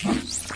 Thanks.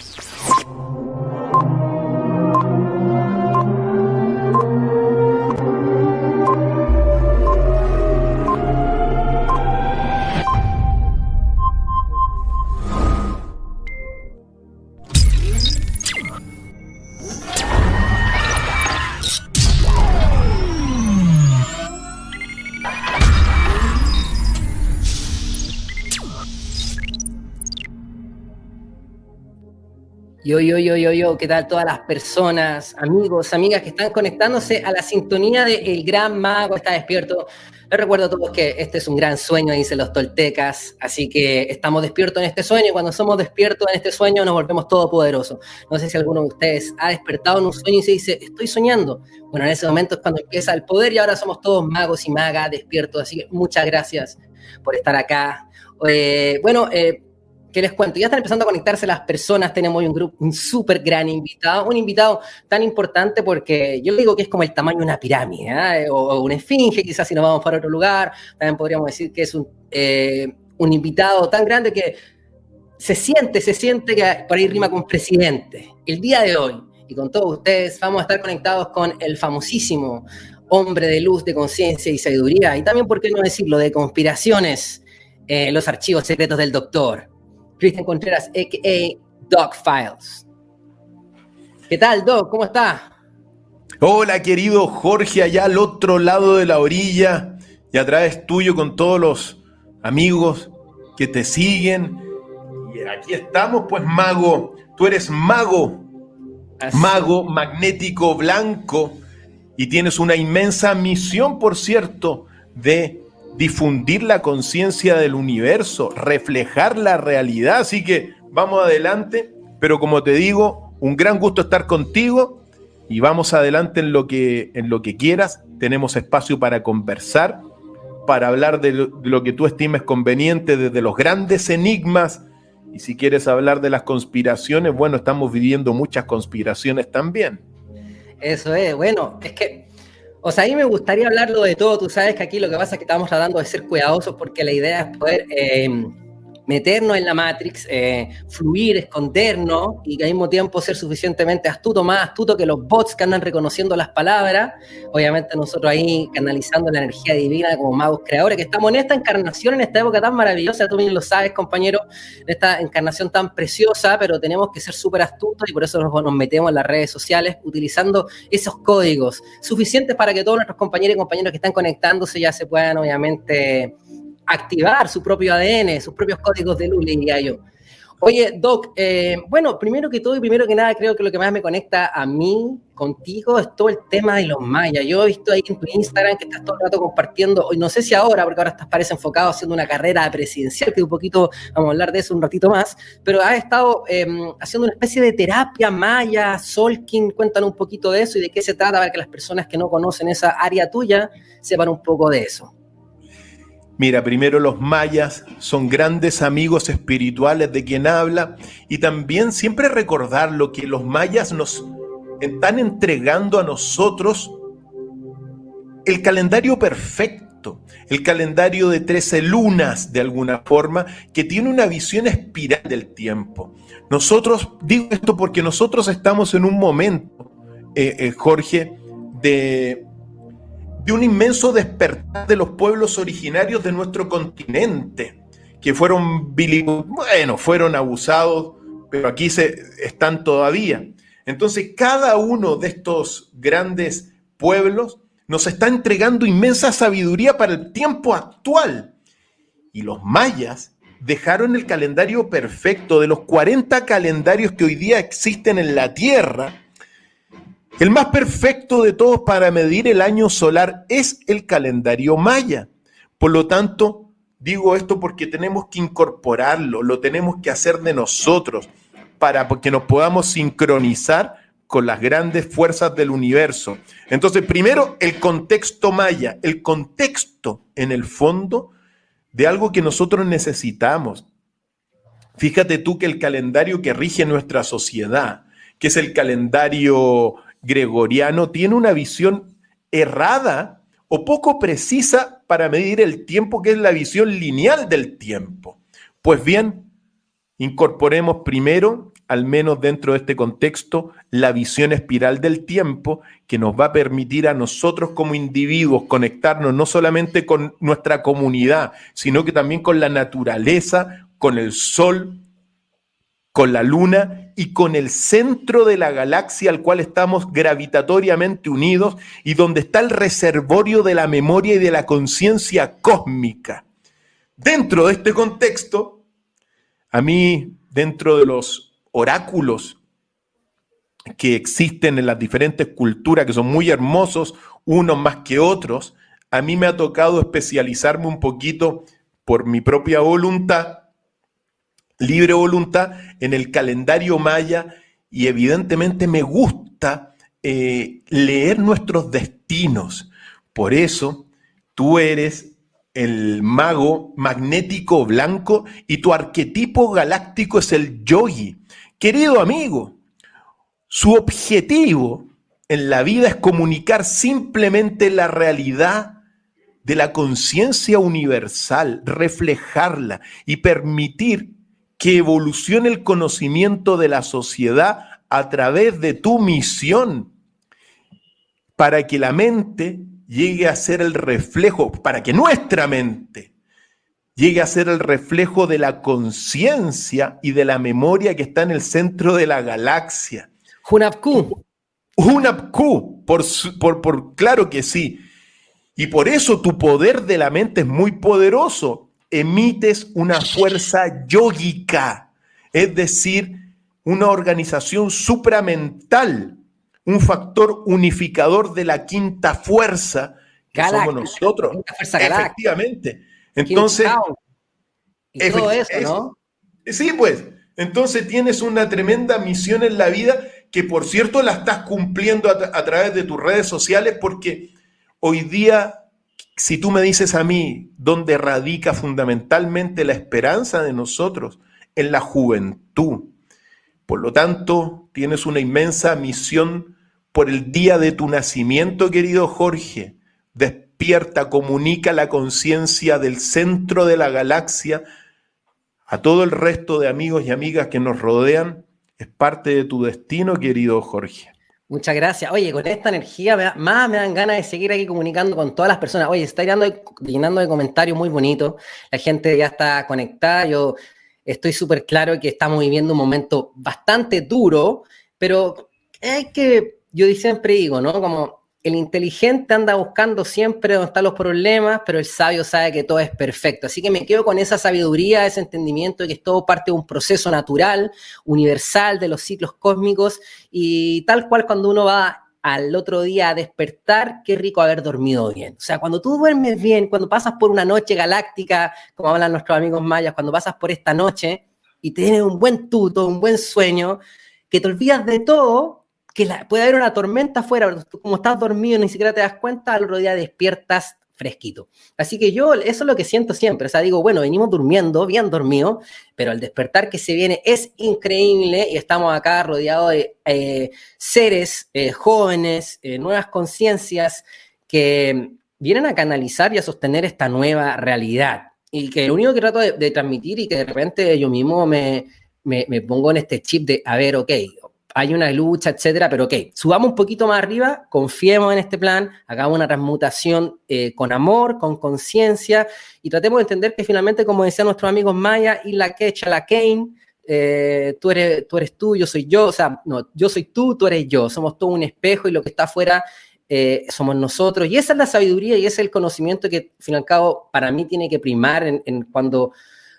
Yo, yo, yo, yo, yo, ¿qué tal todas las personas, amigos, amigas que están conectándose a la sintonía de El Gran Mago está despierto? Les recuerdo a todos que este es un gran sueño, dicen los toltecas, así que estamos despiertos en este sueño y cuando somos despiertos en este sueño nos volvemos todopoderosos. No sé si alguno de ustedes ha despertado en un sueño y se dice, estoy soñando. Bueno, en ese momento es cuando empieza el poder y ahora somos todos magos y magas despiertos, así que muchas gracias por estar acá. Eh, bueno, eh, ¿Qué les cuento? Ya están empezando a conectarse las personas, tenemos hoy un grupo, un súper gran invitado, un invitado tan importante porque yo digo que es como el tamaño de una pirámide, ¿eh? o, una esfinge, quizás si nos vamos para otro lugar, también podríamos decir que es un, eh, un invitado tan grande que se siente, se siente que por ahí rima con presidente. El día de hoy, y con todos ustedes, vamos a estar conectados con el famosísimo hombre de luz, de conciencia y sabiduría, y también, ¿por qué no decirlo?, de conspiraciones, eh, los archivos secretos del doctor. Cristian Contreras, a.k.a. Doc Files. ¿Qué tal, Doc? ¿Cómo está? Hola, querido Jorge, allá al otro lado de la orilla y a través tuyo con todos los amigos que te siguen. Y aquí estamos, pues, mago. Tú eres mago, mago magnético blanco y tienes una inmensa misión, por cierto, de difundir la conciencia del universo, reflejar la realidad. Así que vamos adelante, pero como te digo, un gran gusto estar contigo y vamos adelante en lo que, en lo que quieras. Tenemos espacio para conversar, para hablar de lo, de lo que tú estimes conveniente, desde los grandes enigmas. Y si quieres hablar de las conspiraciones, bueno, estamos viviendo muchas conspiraciones también. Eso es, bueno, es que o sea, a mí me gustaría hablarlo de todo. Tú sabes que aquí lo que pasa es que estamos tratando de ser cuidadosos porque la idea es poder eh, meternos en la Matrix, eh, fluir, escondernos y que al mismo tiempo ser suficientemente astuto, más astuto que los bots que andan reconociendo las palabras. Obviamente nosotros ahí canalizando la energía divina como magos creadores, que estamos en esta encarnación, en esta época tan maravillosa, tú bien lo sabes, compañero, en esta encarnación tan preciosa, pero tenemos que ser súper astutos y por eso nos, metemos en las redes sociales utilizando esos códigos suficientes para que todos nuestros compañeros y compañeros que están conectándose ya se puedan obviamente activar su propio ADN, sus propios códigos de luz, diría yo. Oye, Doc, eh, bueno, primero que todo y primero que nada, creo que lo que más me conecta a mí, contigo, es todo el tema de los mayas. Yo he visto ahí en tu Instagram que estás todo el rato compartiendo, no sé si ahora, porque ahora estás parece enfocado haciendo una carrera presidencial, que un poquito, vamos a hablar de eso un ratito más, pero has estado em, haciendo una especie de terapia maya, Solkin, cuéntanos un poquito de eso y de qué se trata para que las personas que no conocen esa área tuya sepan un poco de eso. Mira, primero los mayas son grandes amigos espirituales de quien habla y también siempre recordar lo que los mayas nos están entregando a nosotros el calendario perfecto, el calendario de 13 lunas de alguna forma, que tiene una visión espiral del tiempo. Nosotros, digo esto porque nosotros estamos en un momento, eh, eh, Jorge, de de un inmenso despertar de los pueblos originarios de nuestro continente, que fueron, bueno, fueron abusados, pero aquí se, están todavía. Entonces, cada uno de estos grandes pueblos nos está entregando inmensa sabiduría para el tiempo actual. Y los mayas dejaron el calendario perfecto de los 40 calendarios que hoy día existen en la Tierra, el más perfecto de todos para medir el año solar es el calendario maya. Por lo tanto, digo esto porque tenemos que incorporarlo, lo tenemos que hacer de nosotros para que nos podamos sincronizar con las grandes fuerzas del universo. Entonces, primero, el contexto maya, el contexto en el fondo de algo que nosotros necesitamos. Fíjate tú que el calendario que rige nuestra sociedad, que es el calendario gregoriano tiene una visión errada o poco precisa para medir el tiempo, que es la visión lineal del tiempo. Pues bien, incorporemos primero al menos dentro de este contexto, la visión espiral del tiempo que nos va a permitir a nosotros como individuos conectarnos no solamente con nuestra comunidad, sino que también con la naturaleza, con el sol, con la luna y con el centro de la galaxia al cual estamos gravitatoriamente unidos y donde está el reservorio de la memoria y de la conciencia cósmica. Dentro de este contexto, a mí, dentro de los oráculos que existen en las diferentes culturas, que son muy hermosos, unos más que otros, a mí me ha tocado especializarme un poquito por mi propia voluntad libre voluntad en el calendario maya y evidentemente me gusta eh, leer nuestros destinos. Por eso tú eres el mago magnético blanco y tu arquetipo galáctico es el yogi. Querido amigo, su objetivo en la vida es comunicar simplemente la realidad de la conciencia universal, reflejarla y permitir que evolucione el conocimiento de la sociedad a través de tu misión, para que la mente llegue a ser el reflejo, para que nuestra mente llegue a ser el reflejo de la conciencia y de la memoria que está en el centro de la galaxia. Hunapku. Hunapku, por, por, por, claro que sí. Y por eso tu poder de la mente es muy poderoso emites una fuerza yógica, es decir, una organización supramental, un factor unificador de la quinta fuerza que somos nosotros. Efectivamente. Entonces, y todo eso, ¿no? Sí, pues. Entonces tienes una tremenda misión en la vida que, por cierto, la estás cumpliendo a, a través de tus redes sociales porque hoy día si tú me dices a mí dónde radica fundamentalmente la esperanza de nosotros, en la juventud. Por lo tanto, tienes una inmensa misión por el día de tu nacimiento, querido Jorge. Despierta, comunica la conciencia del centro de la galaxia a todo el resto de amigos y amigas que nos rodean. Es parte de tu destino, querido Jorge. Muchas gracias. Oye, con esta energía más me dan ganas de seguir aquí comunicando con todas las personas. Oye, está llenando de, llenando de comentarios muy bonitos. La gente ya está conectada. Yo estoy súper claro que estamos viviendo un momento bastante duro, pero hay que, yo siempre digo, ¿no? Como el inteligente anda buscando siempre dónde están los problemas, pero el sabio sabe que todo es perfecto. Así que me quedo con esa sabiduría, ese entendimiento de que es todo parte de un proceso natural, universal de los ciclos cósmicos y tal cual cuando uno va al otro día a despertar, qué rico haber dormido bien. O sea, cuando tú duermes bien, cuando pasas por una noche galáctica, como hablan nuestros amigos mayas, cuando pasas por esta noche y tienes un buen tuto, un buen sueño, que te olvidas de todo que puede haber una tormenta afuera, como estás dormido ni siquiera te das cuenta, al otro día despiertas fresquito. Así que yo eso es lo que siento siempre, o sea, digo, bueno, venimos durmiendo, bien dormido, pero el despertar que se viene es increíble y estamos acá rodeados de eh, seres eh, jóvenes, eh, nuevas conciencias que vienen a canalizar y a sostener esta nueva realidad. Y que lo único que trato de, transmitir y que de repente yo mismo me, me, me, pongo en este chip de, a ver, ok, hay una lucha, etcétera, pero ok, subamos un poquito más arriba, confiemos en este plan, hagamos una transmutación eh, con amor, con conciencia y tratemos de entender que finalmente, como decían nuestros amigos Maya y la Quecha, la Kane, eh, tú, eres, tú yo soy yo, o sea, no, yo soy tú, tú eres yo, somos todo un espejo y lo que está afuera eh, somos nosotros. Y esa es la sabiduría y ese es el conocimiento que, al fin y al cabo, para mí tiene que primar en cuando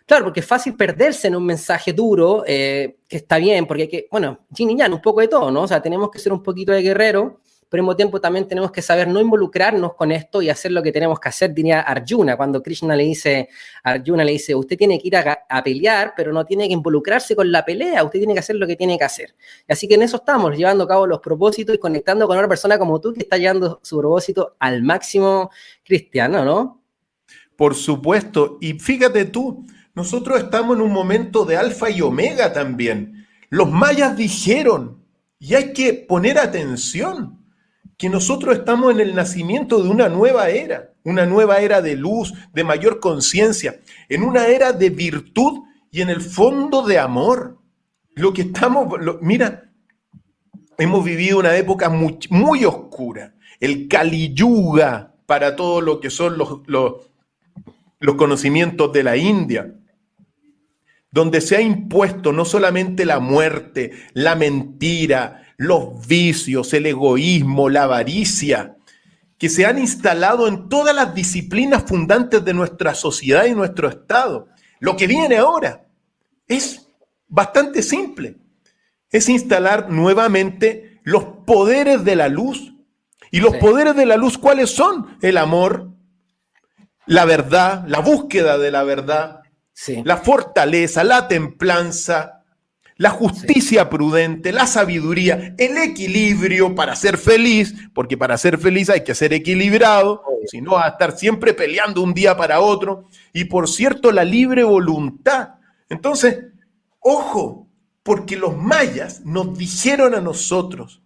Claro, porque es fácil perderse en un mensaje duro, eh, que está bien, porque hay que, bueno, Jin y un poco de todo, ¿no? O sea, tenemos que ser un poquito de guerrero, pero al mismo tiempo también tenemos que saber no involucrarnos con esto y hacer lo que tenemos que hacer, diría Arjuna, cuando Krishna le dice, Arjuna le dice, usted tiene que ir a, pelear, pero no tiene que involucrarse con la pelea, usted tiene que hacer lo que tiene que hacer. Así que en eso estamos, llevando a cabo los propósitos y conectando con una persona como tú que está llevando su propósito al máximo cristiano, ¿no? Por supuesto, y fíjate tú, nosotros estamos en un momento de alfa y omega también. Los mayas dijeron, y hay que poner atención, que nosotros estamos en el nacimiento de una nueva era, una nueva era de luz, de mayor conciencia, en una era de virtud y en el fondo de amor. lo que estamos, mira, hemos vivido una época muy, oscura, el Kali Yuga para todo lo que son los, los conocimientos de la India, donde se ha impuesto no solamente la muerte, la mentira, los vicios, el egoísmo, la avaricia, que se han instalado en todas las disciplinas fundantes de nuestra sociedad y nuestro Estado. Lo que viene ahora es bastante simple. Es instalar nuevamente los poderes de la luz. ¿Y los poderes de la luz cuáles son? El amor, la verdad, la búsqueda de la verdad, la fortaleza, la templanza, la justicia prudente, la sabiduría, el equilibrio para ser feliz, porque para ser feliz hay que ser equilibrado, si no a estar siempre peleando un día para otro, y por cierto la libre voluntad. Entonces, ojo, porque los mayas nos dijeron a nosotros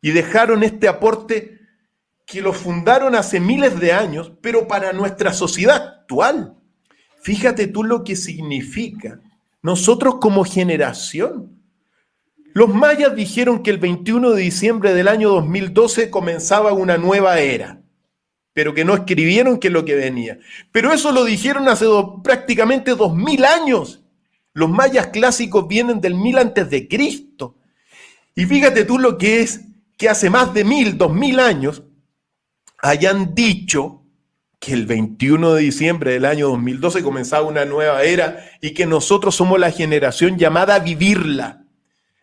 y dejaron este aporte que lo fundaron hace miles de años, pero para nuestra sociedad actual. Fíjate tú lo que significa nosotros como generación. Los mayas dijeron que el 21 de diciembre del año 2012 comenzaba una nueva era, pero que no escribieron que lo que venía. Pero eso lo dijeron hace prácticamente dos mil años. Los mayas clásicos vienen del mil antes de Cristo. Y fíjate tú lo que es que hace más de mil, dos mil años hayan dicho que el 21 de diciembre del año 2012 comenzaba una nueva era y que nosotros somos la generación llamada a vivirla.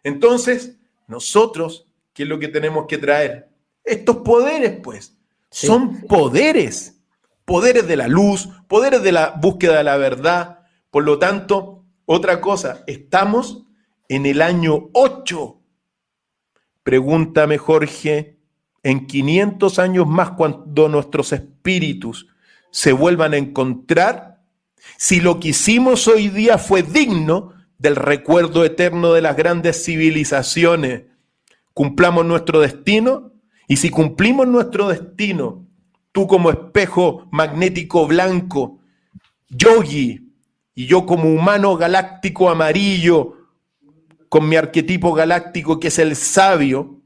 Entonces, nosotros, ¿qué es lo que tenemos que traer? Estos poderes, pues, son poderes, poderes de la luz, poderes de la búsqueda de la verdad. Por lo tanto, otra cosa, estamos en el año 8. Pregúntame, Jorge, en 500 años más cuando nuestros espíritus se vuelvan a encontrar, si lo que hicimos hoy día fue digno del recuerdo eterno de las grandes civilizaciones, cumplamos nuestro destino y si cumplimos nuestro destino, tú como espejo magnético blanco, yogi, y yo como humano galáctico amarillo, con mi arquetipo galáctico que es el sabio,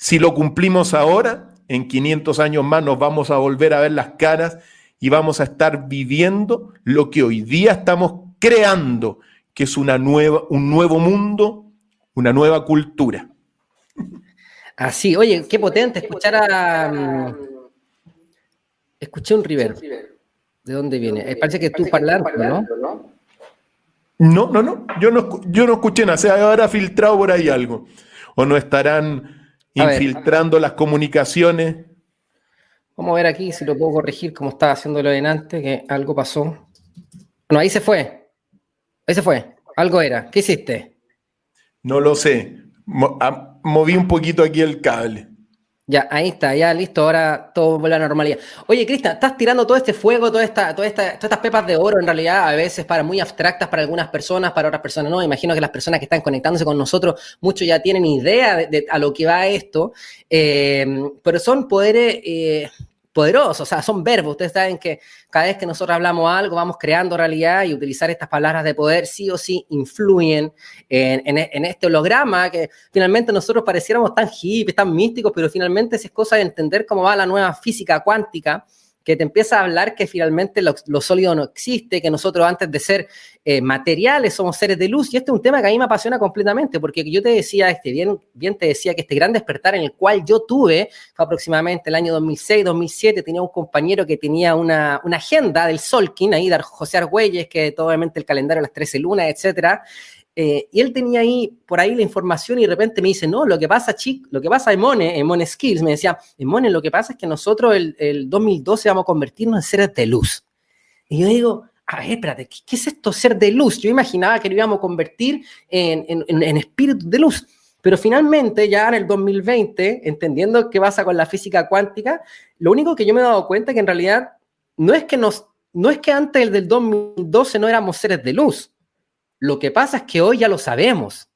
si lo cumplimos ahora, en 500 años más nos vamos a volver a ver las caras y vamos a estar viviendo lo que hoy día estamos creando, que es una nueva, un nuevo mundo, una nueva cultura. Así, oye, qué potente escuchar a... Mm, escuché un River. ¿De dónde viene? Eh, parece que tú parlando, ¿no? No, no, no. Yo no, yo no escuché nada. Se habrá filtrado por ahí algo. O no estarán infiltrando las comunicaciones. Vamos a ver aquí si lo puedo corregir como estaba haciéndolo en antes, que algo pasó. No, ahí se fue. Ahí se fue. Algo era. ¿Qué hiciste? No lo sé. Ah, moví un poquito aquí el cable. Ya, ahí está, ya listo, ahora todo vuelve a la normalidad. Oye, Cristian, estás tirando todo este fuego, toda esta, toda esta, todas estas pepas de oro, en realidad, a veces para muy abstractas para algunas personas, para otras personas no. Imagino que las personas que están conectándose con nosotros, muchos ya tienen idea de, a lo que va esto, eh, pero son poderes eh, poderosos, o sea, son verbos. Ustedes saben que cada vez que nosotros hablamos algo, vamos creando realidad y utilizar estas palabras de poder sí o sí influyen en, este holograma que finalmente nosotros pareciéramos tan hippies, tan místicos, pero finalmente es cosa de entender cómo va la nueva física cuántica que te empieza a hablar que finalmente lo, sólido no existe, que nosotros antes de ser eh, materiales somos seres de luz. Y este es un tema que a mí me apasiona completamente, porque yo te decía, este, bien, bien te decía que este gran despertar en el cual yo tuve fue aproximadamente el año 2006, 2007, tenía un compañero que tenía una, una agenda del Solkin, ahí de José Argüelles, que obviamente el calendario de las 13 lunas, etcétera, eh, y él tenía ahí, por ahí la información y de repente me dice, no, lo que pasa, chic, lo que pasa en Mone, en Mone Skills, me decía, en Mone lo que pasa es que nosotros el, el 2012 vamos a convertirnos en seres de luz. Y yo digo, a ver, espérate, ¿qué, es esto ser de luz? Yo imaginaba que lo íbamos a convertir en, en, en, espíritu de luz. Pero finalmente, ya en el 2020, entendiendo qué pasa con la física cuántica, lo único que yo me he dado cuenta es que en realidad no es que, nos, no es que antes del 2012 no éramos seres de luz, lo que pasa es que hoy ya lo sabemos.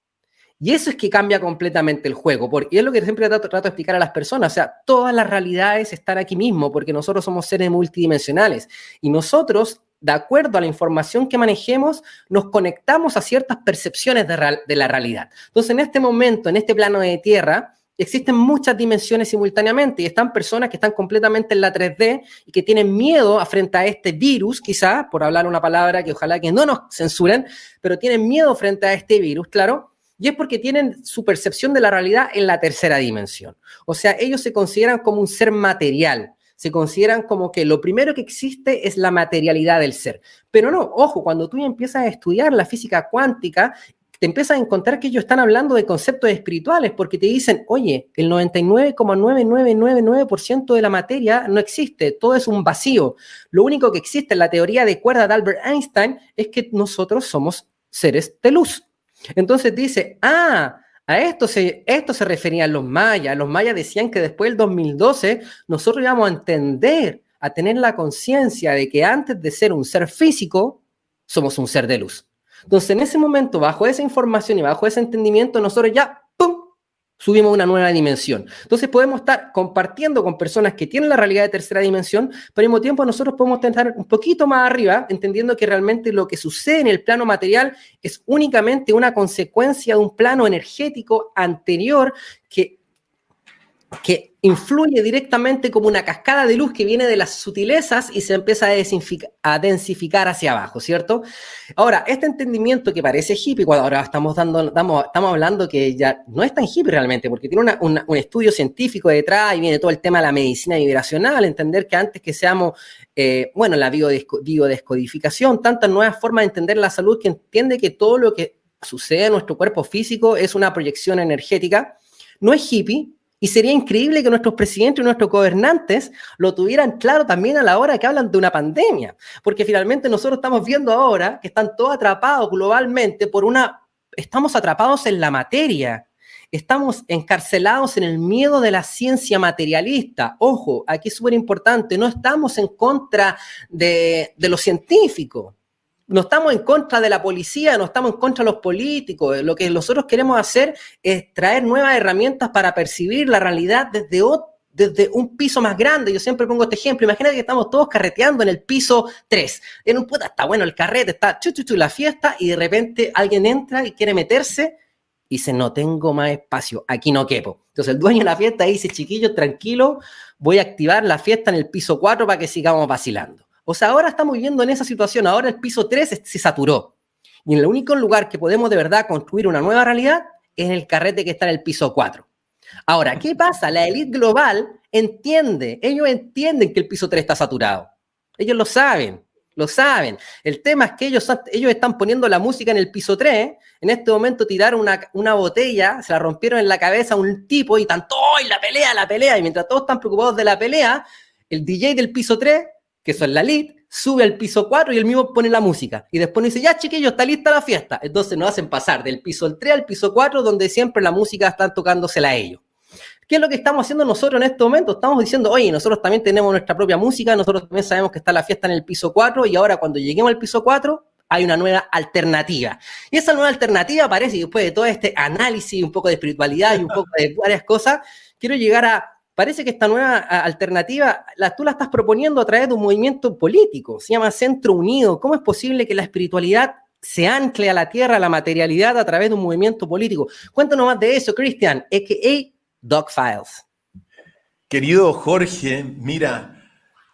Y eso es que cambia completamente el juego, porque es lo que siempre trato, de explicar a las personas. O sea, todas las realidades están aquí mismo, porque nosotros somos seres multidimensionales. Y nosotros de acuerdo a la información que manejemos, nos conectamos a ciertas percepciones de, de la realidad. Entonces, en este momento, en este plano de tierra, existen muchas dimensiones simultáneamente y están personas que están completamente en la 3D y que tienen miedo frente a este virus, quizás, por hablar una palabra que ojalá que no nos censuren, pero tienen miedo frente a este virus, claro, y es porque tienen su percepción de la realidad en la tercera dimensión. O sea, ellos se consideran como un ser material, se consideran como que lo primero que existe es la materialidad del ser. Pero no, ojo, cuando tú empiezas a estudiar la física cuántica te empiezas a encontrar que ellos están hablando de conceptos espirituales porque te dicen, oye, el 99,9999% de la materia no existe, todo es un vacío. Lo único que existe en la teoría de cuerda de Albert Einstein es que nosotros somos seres de luz. Entonces dice, ah, a esto se, esto se referían los mayas. Los mayas decían que después del 2012 nosotros íbamos a entender, a tener la conciencia de que antes de ser un ser físico, somos un ser de luz. Entonces, en ese momento, bajo esa información y bajo ese entendimiento, nosotros ya, ¡pum!, subimos una nueva dimensión. Entonces, podemos estar compartiendo con personas que tienen la realidad de tercera dimensión, pero al mismo tiempo nosotros podemos estar un poquito más arriba, entendiendo que realmente lo que sucede en el plano material es únicamente una consecuencia de un plano energético anterior que que influye directamente como una cascada de luz que viene de las sutilezas y se empieza a, densificar hacia abajo, ¿cierto? Ahora, este entendimiento que parece hippie, cuando ahora estamos, dando, estamos, hablando que ya no es tan hippie realmente, porque tiene un estudio científico detrás y viene todo el tema de la medicina vibracional, entender que antes que seamos, eh, bueno, la biodescodificación, tantas nuevas formas de entender la salud que entiende que todo lo que sucede en nuestro cuerpo físico es una proyección energética, no es hippie, y sería increíble que nuestros presidentes y nuestros gobernantes lo tuvieran claro también a la hora que hablan de una pandemia, porque finalmente nosotros estamos viendo ahora que están todos atrapados globalmente por una, estamos atrapados en la materia, estamos encarcelados en el miedo de la ciencia materialista. Ojo, aquí es súper importante, no estamos en contra de, de lo científico no estamos en contra de la policía, no estamos en contra de los políticos. Lo que nosotros queremos hacer es traer nuevas herramientas para percibir la realidad desde, desde un piso más grande. Yo siempre pongo este ejemplo. Imagínate que estamos todos carreteando en el piso 3. En un puta, está bueno el carrete, está chu, chu, la fiesta, y de repente alguien entra y quiere meterse y dice, no tengo más espacio, aquí no quepo. Entonces el dueño de la fiesta dice, chiquillos, tranquilo, voy a activar la fiesta en el piso 4 para que sigamos vacilando. O sea, ahora estamos viviendo en esa situación, ahora el piso 3 se saturó. Y en el único lugar que podemos de verdad construir una nueva realidad es en el carrete que está en el piso 4. Ahora, ¿qué pasa? La élite global entiende, ellos entienden que el piso 3 está saturado. Ellos lo saben, lo saben. El tema es que ellos, ellos están poniendo la música en el piso 3. En este momento tiraron una, una botella, se la rompieron en la cabeza a un tipo y están todos la pelea, la pelea. Y mientras todos están preocupados de la pelea, el DJ del piso 3 que son la lead, sube al piso 4 y el mismo pone la música. Y después dice, ya chiquillos, está lista la fiesta. Entonces nos hacen pasar del piso 3 al piso 4, donde siempre la música están tocándosela a ellos. ¿Qué es lo que estamos haciendo nosotros en este momento? Estamos diciendo, oye, nosotros también tenemos nuestra propia música, nosotros también sabemos que está la fiesta en el piso 4 y ahora cuando lleguemos al piso 4 hay una nueva alternativa. Y esa nueva alternativa parece, después de todo este análisis, un poco de espiritualidad y un poco de varias cosas, quiero llegar a parece que esta nueva alternativa la, tú la estás proponiendo a través de un movimiento político, se llama Centro Unido. ¿Cómo es posible que la espiritualidad se ancle a la tierra, a la materialidad a través de un movimiento político? Cuéntanos más de eso, Cristian, a.k.a. Dog Files. Querido Jorge, mira,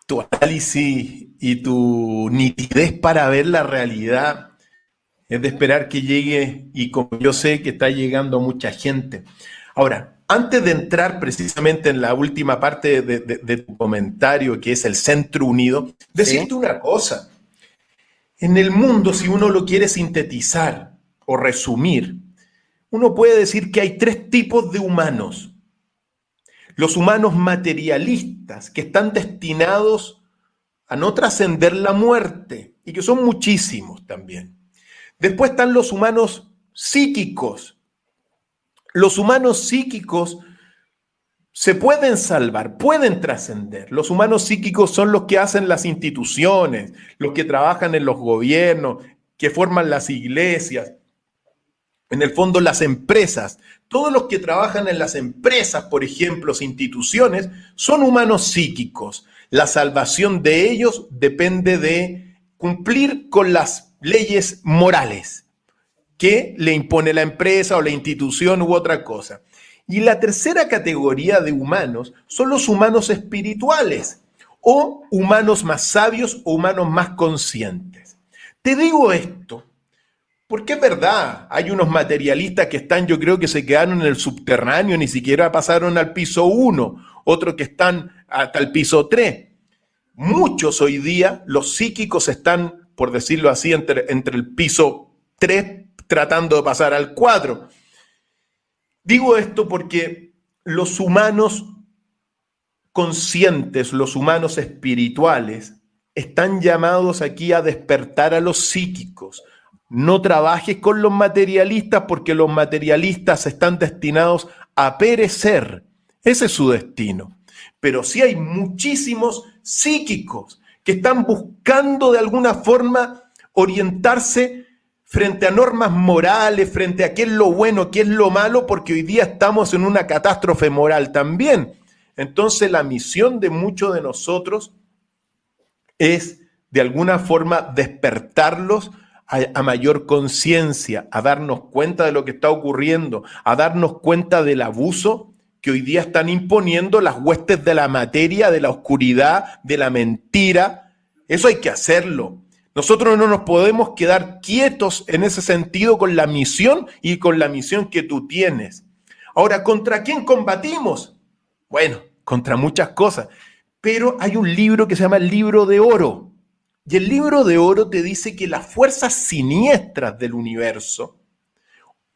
tu análisis y tu nitidez para ver la realidad es de esperar que llegue y como yo sé que está llegando mucha gente. Ahora, antes de entrar precisamente en la última parte de, tu comentario, que es el Centro Unido, decirte una cosa. En el mundo, si uno lo quiere sintetizar o resumir, uno puede decir que hay tres tipos de humanos. Los humanos materialistas, que están destinados a no trascender la muerte, y que son muchísimos también. Después están los humanos psíquicos, los humanos psíquicos se pueden salvar, pueden trascender. Los humanos psíquicos son los que hacen las instituciones, los que trabajan en los gobiernos, que forman las iglesias, en el fondo las empresas. Todos los que trabajan en las empresas, por ejemplo, instituciones, son humanos psíquicos. La salvación de ellos depende de cumplir con las leyes morales que le impone la empresa o la institución u otra cosa. Y la tercera categoría de humanos son los humanos espirituales o humanos más sabios o humanos más conscientes. Te digo esto porque es verdad, hay unos materialistas que están, yo creo que se quedaron en el subterráneo, ni siquiera pasaron al piso 1, otros que están hasta el piso 3. Muchos hoy día, los psíquicos están, por decirlo así, entre, entre el piso 3 tratando de pasar al 4. Digo esto porque los humanos conscientes, los humanos espirituales, están llamados aquí a despertar a los psíquicos. No trabajes con los materialistas porque los materialistas están destinados a perecer. Ese es su destino. Pero sí hay muchísimos psíquicos que están buscando de alguna forma orientarse frente a normas morales, frente a qué es lo bueno, qué es lo malo, porque hoy día estamos en una catástrofe moral también. Entonces la misión de muchos de nosotros es de alguna forma despertarlos a, a mayor conciencia, a darnos cuenta de lo que está ocurriendo, a darnos cuenta del abuso que hoy día están imponiendo las huestes de la materia, de la oscuridad, de la mentira. Eso hay que hacerlo. Nosotros no nos podemos quedar quietos en ese sentido con la misión y con la misión que tú tienes. Ahora, ¿contra quién combatimos? Bueno, contra muchas cosas, pero hay un libro que se llama el libro de oro. Y el libro de oro te dice que las fuerzas siniestras del universo,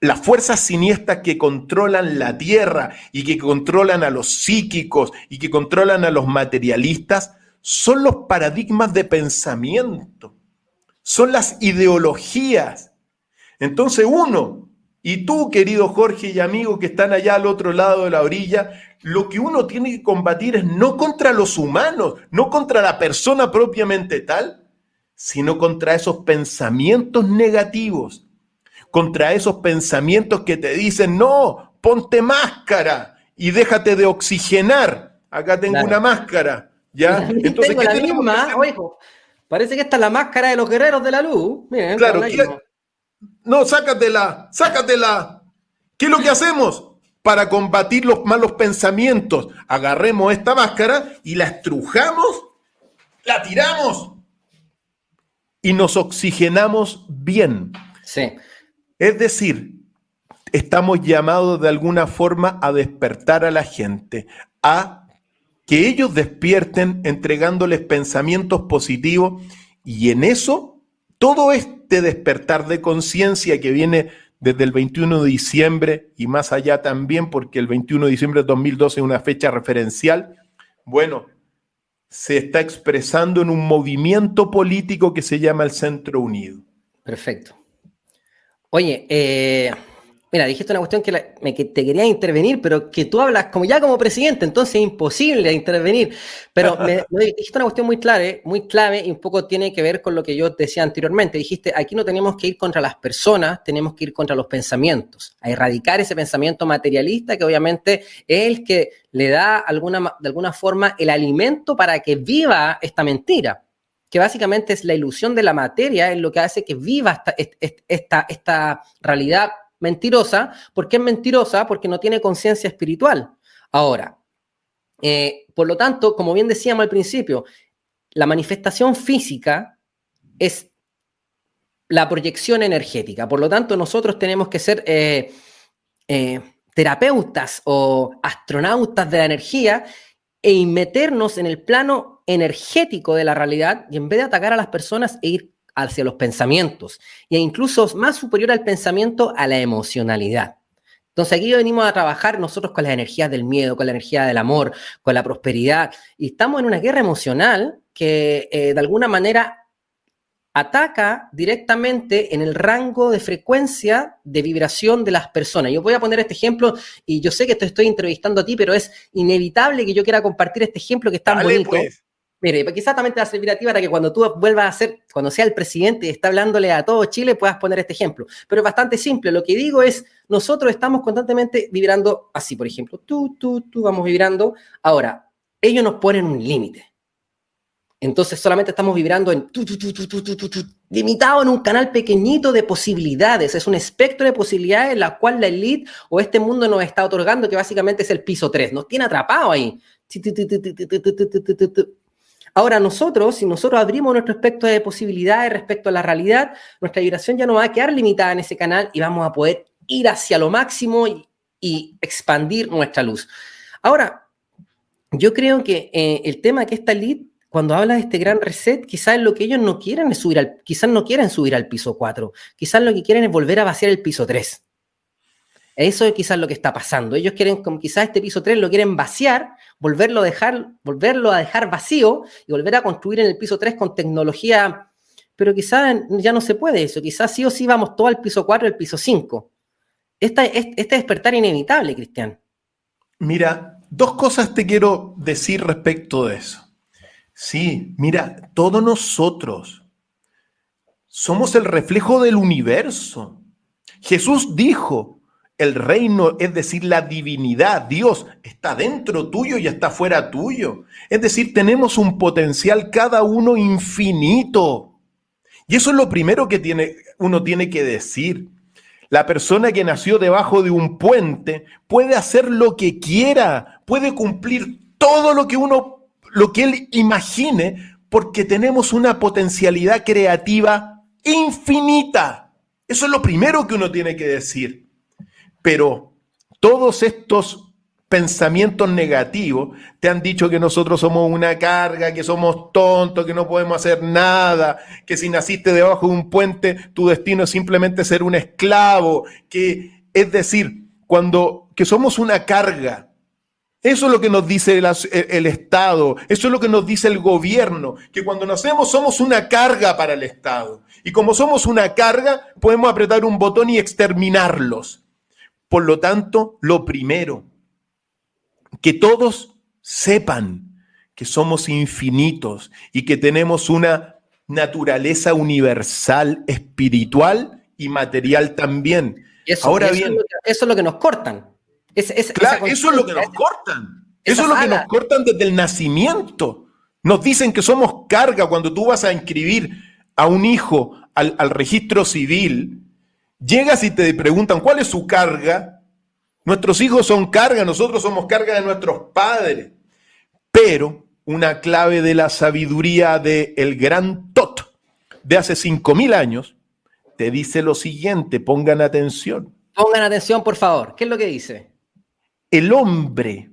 las fuerzas siniestras que controlan la tierra y que controlan a los psíquicos y que controlan a los materialistas, son los paradigmas de pensamiento son las ideologías. Entonces uno, y tú, querido Jorge y amigo que están allá al otro lado de la orilla, lo que uno tiene que combatir es no contra los humanos, no contra la persona propiamente tal, sino contra esos pensamientos negativos, contra esos pensamientos que te dicen, no, ponte máscara y déjate de oxigenar. Acá tengo una máscara. ¿ya? Entonces, tengo la misma, oigo, Parece que esta es la máscara de los guerreros de la luz. claro, no, sácatela, sácatela. ¿Qué es lo que hacemos? Para combatir los malos pensamientos, agarremos esta máscara y la estrujamos, la tiramos y nos oxigenamos bien. Sí. Es decir, estamos llamados de alguna forma a despertar a la gente, a que ellos despierten entregándoles pensamientos positivos y en eso todo este despertar de conciencia que viene desde el 21 de diciembre y más allá también, porque el 21 de diciembre de 2012 es una fecha referencial, bueno, se está expresando en un movimiento político que se llama el Centro Unido. Perfecto. Oye, eh, Mira, dijiste una cuestión que, te quería intervenir, pero que tú hablas como ya como presidente, entonces es imposible intervenir. Pero me, dijiste una cuestión muy clave, muy clave y un poco tiene que ver con lo que yo decía anteriormente. Dijiste, aquí no tenemos que ir contra las personas, tenemos que ir contra los pensamientos, a erradicar ese pensamiento materialista que obviamente es el que le da alguna, de alguna forma el alimento para que viva esta mentira que básicamente es la ilusión de la materia, es lo que hace que viva esta, esta, esta realidad mentirosa. ¿Por qué es mentirosa? Porque no tiene conciencia espiritual. Ahora, eh, por lo tanto, como bien decíamos al principio, la manifestación física es la proyección energética. Por lo tanto, nosotros tenemos que ser eh, eh, terapeutas o astronautas de la energía e meternos en el plano energético de la realidad y en vez de atacar a las personas e ir hacia los pensamientos e incluso más superior al pensamiento a la emocionalidad. Entonces aquí venimos a trabajar nosotros con las energías del miedo, con la energía del amor, con la prosperidad y estamos en una guerra emocional que eh, de alguna manera ataca directamente en el rango de frecuencia de vibración de las personas. Yo voy a poner este ejemplo y yo sé que te estoy entrevistando a ti, pero es inevitable que yo quiera compartir este ejemplo que es tan bonito. Pues. Mire, exactamente va a para que cuando tú vuelvas a ser, cuando sea el presidente y está hablándole a todo Chile, puedas poner este ejemplo. Pero es bastante simple. Lo que digo es, nosotros estamos constantemente vibrando así, por ejemplo, tú, tú, tú, vamos vibrando. Ahora, ellos nos ponen un límite. Entonces solamente estamos vibrando en limitado en un canal pequeñito de posibilidades. Es un espectro de posibilidades en la cual la elite o este mundo nos está otorgando, que básicamente es el piso 3. Nos tiene atrapado ahí. Ahora nosotros, si nosotros abrimos nuestro espectro de posibilidades respecto a la realidad, nuestra vibración ya no va a quedar limitada en ese canal y vamos a poder ir hacia lo máximo y, expandir nuestra luz. Ahora, yo creo que eh, el tema que esta elite cuando habla de este gran reset, quizás lo que ellos no quieren es subir al, quizás no quieren subir al piso 4, quizás lo que quieren es volver a vaciar el piso 3. Eso es quizás lo que está pasando. Ellos quieren, como quizás este piso 3 lo quieren vaciar, volverlo a dejar, volverlo a dejar vacío y volver a construir en el piso 3 con tecnología, pero quizás ya no se puede eso. Quizás sí o sí vamos todo al piso 4 y al piso 5. Esta, este despertar inevitable, Cristian. Mira, dos cosas te quiero decir respecto de eso. Sí, mira, todos nosotros somos el reflejo del universo. Jesús dijo, el reino, es decir, la divinidad, Dios, está dentro tuyo y está fuera tuyo. Es decir, tenemos un potencial cada uno infinito. Y eso es lo primero que tiene, uno tiene que decir. La persona que nació debajo de un puente puede hacer lo que quiera, puede cumplir todo lo que uno lo que él imagine, porque tenemos una potencialidad creativa infinita. Eso es lo primero que uno tiene que decir. Pero todos estos pensamientos negativos te han dicho que nosotros somos una carga, que somos tontos, que no podemos hacer nada, que si naciste debajo de un puente, tu destino es simplemente ser un esclavo, que es decir, cuando que somos una carga, eso es lo que nos dice el, Estado, eso es lo que nos dice el gobierno, que cuando nacemos somos una carga para el Estado. Y como somos una carga, podemos apretar un botón y exterminarlos. Por lo tanto, lo primero, que todos sepan que somos infinitos y que tenemos una naturaleza universal, espiritual y material también. Ahora bien, eso es lo que nos cortan claro, eso es lo que nos cortan. Eso es lo que nos cortan desde el nacimiento. Nos dicen que somos carga cuando tú vas a inscribir a un hijo al, al registro civil. Llegas y te preguntan cuál es su carga. Nuestros hijos son carga, nosotros somos carga de nuestros padres. Pero una clave de la sabiduría del el gran Tot de hace 5.000 años te dice lo siguiente, pongan atención. Pongan atención, por favor. ¿Qué es lo que dice? el hombre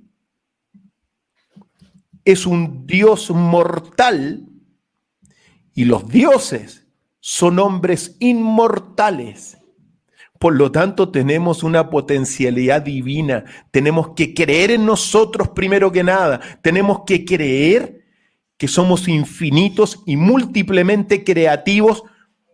es un dios mortal y los dioses son hombres inmortales. Por lo tanto, tenemos una potencialidad divina. Tenemos que creer en nosotros primero que nada. Tenemos que creer que somos infinitos y múltiplemente creativos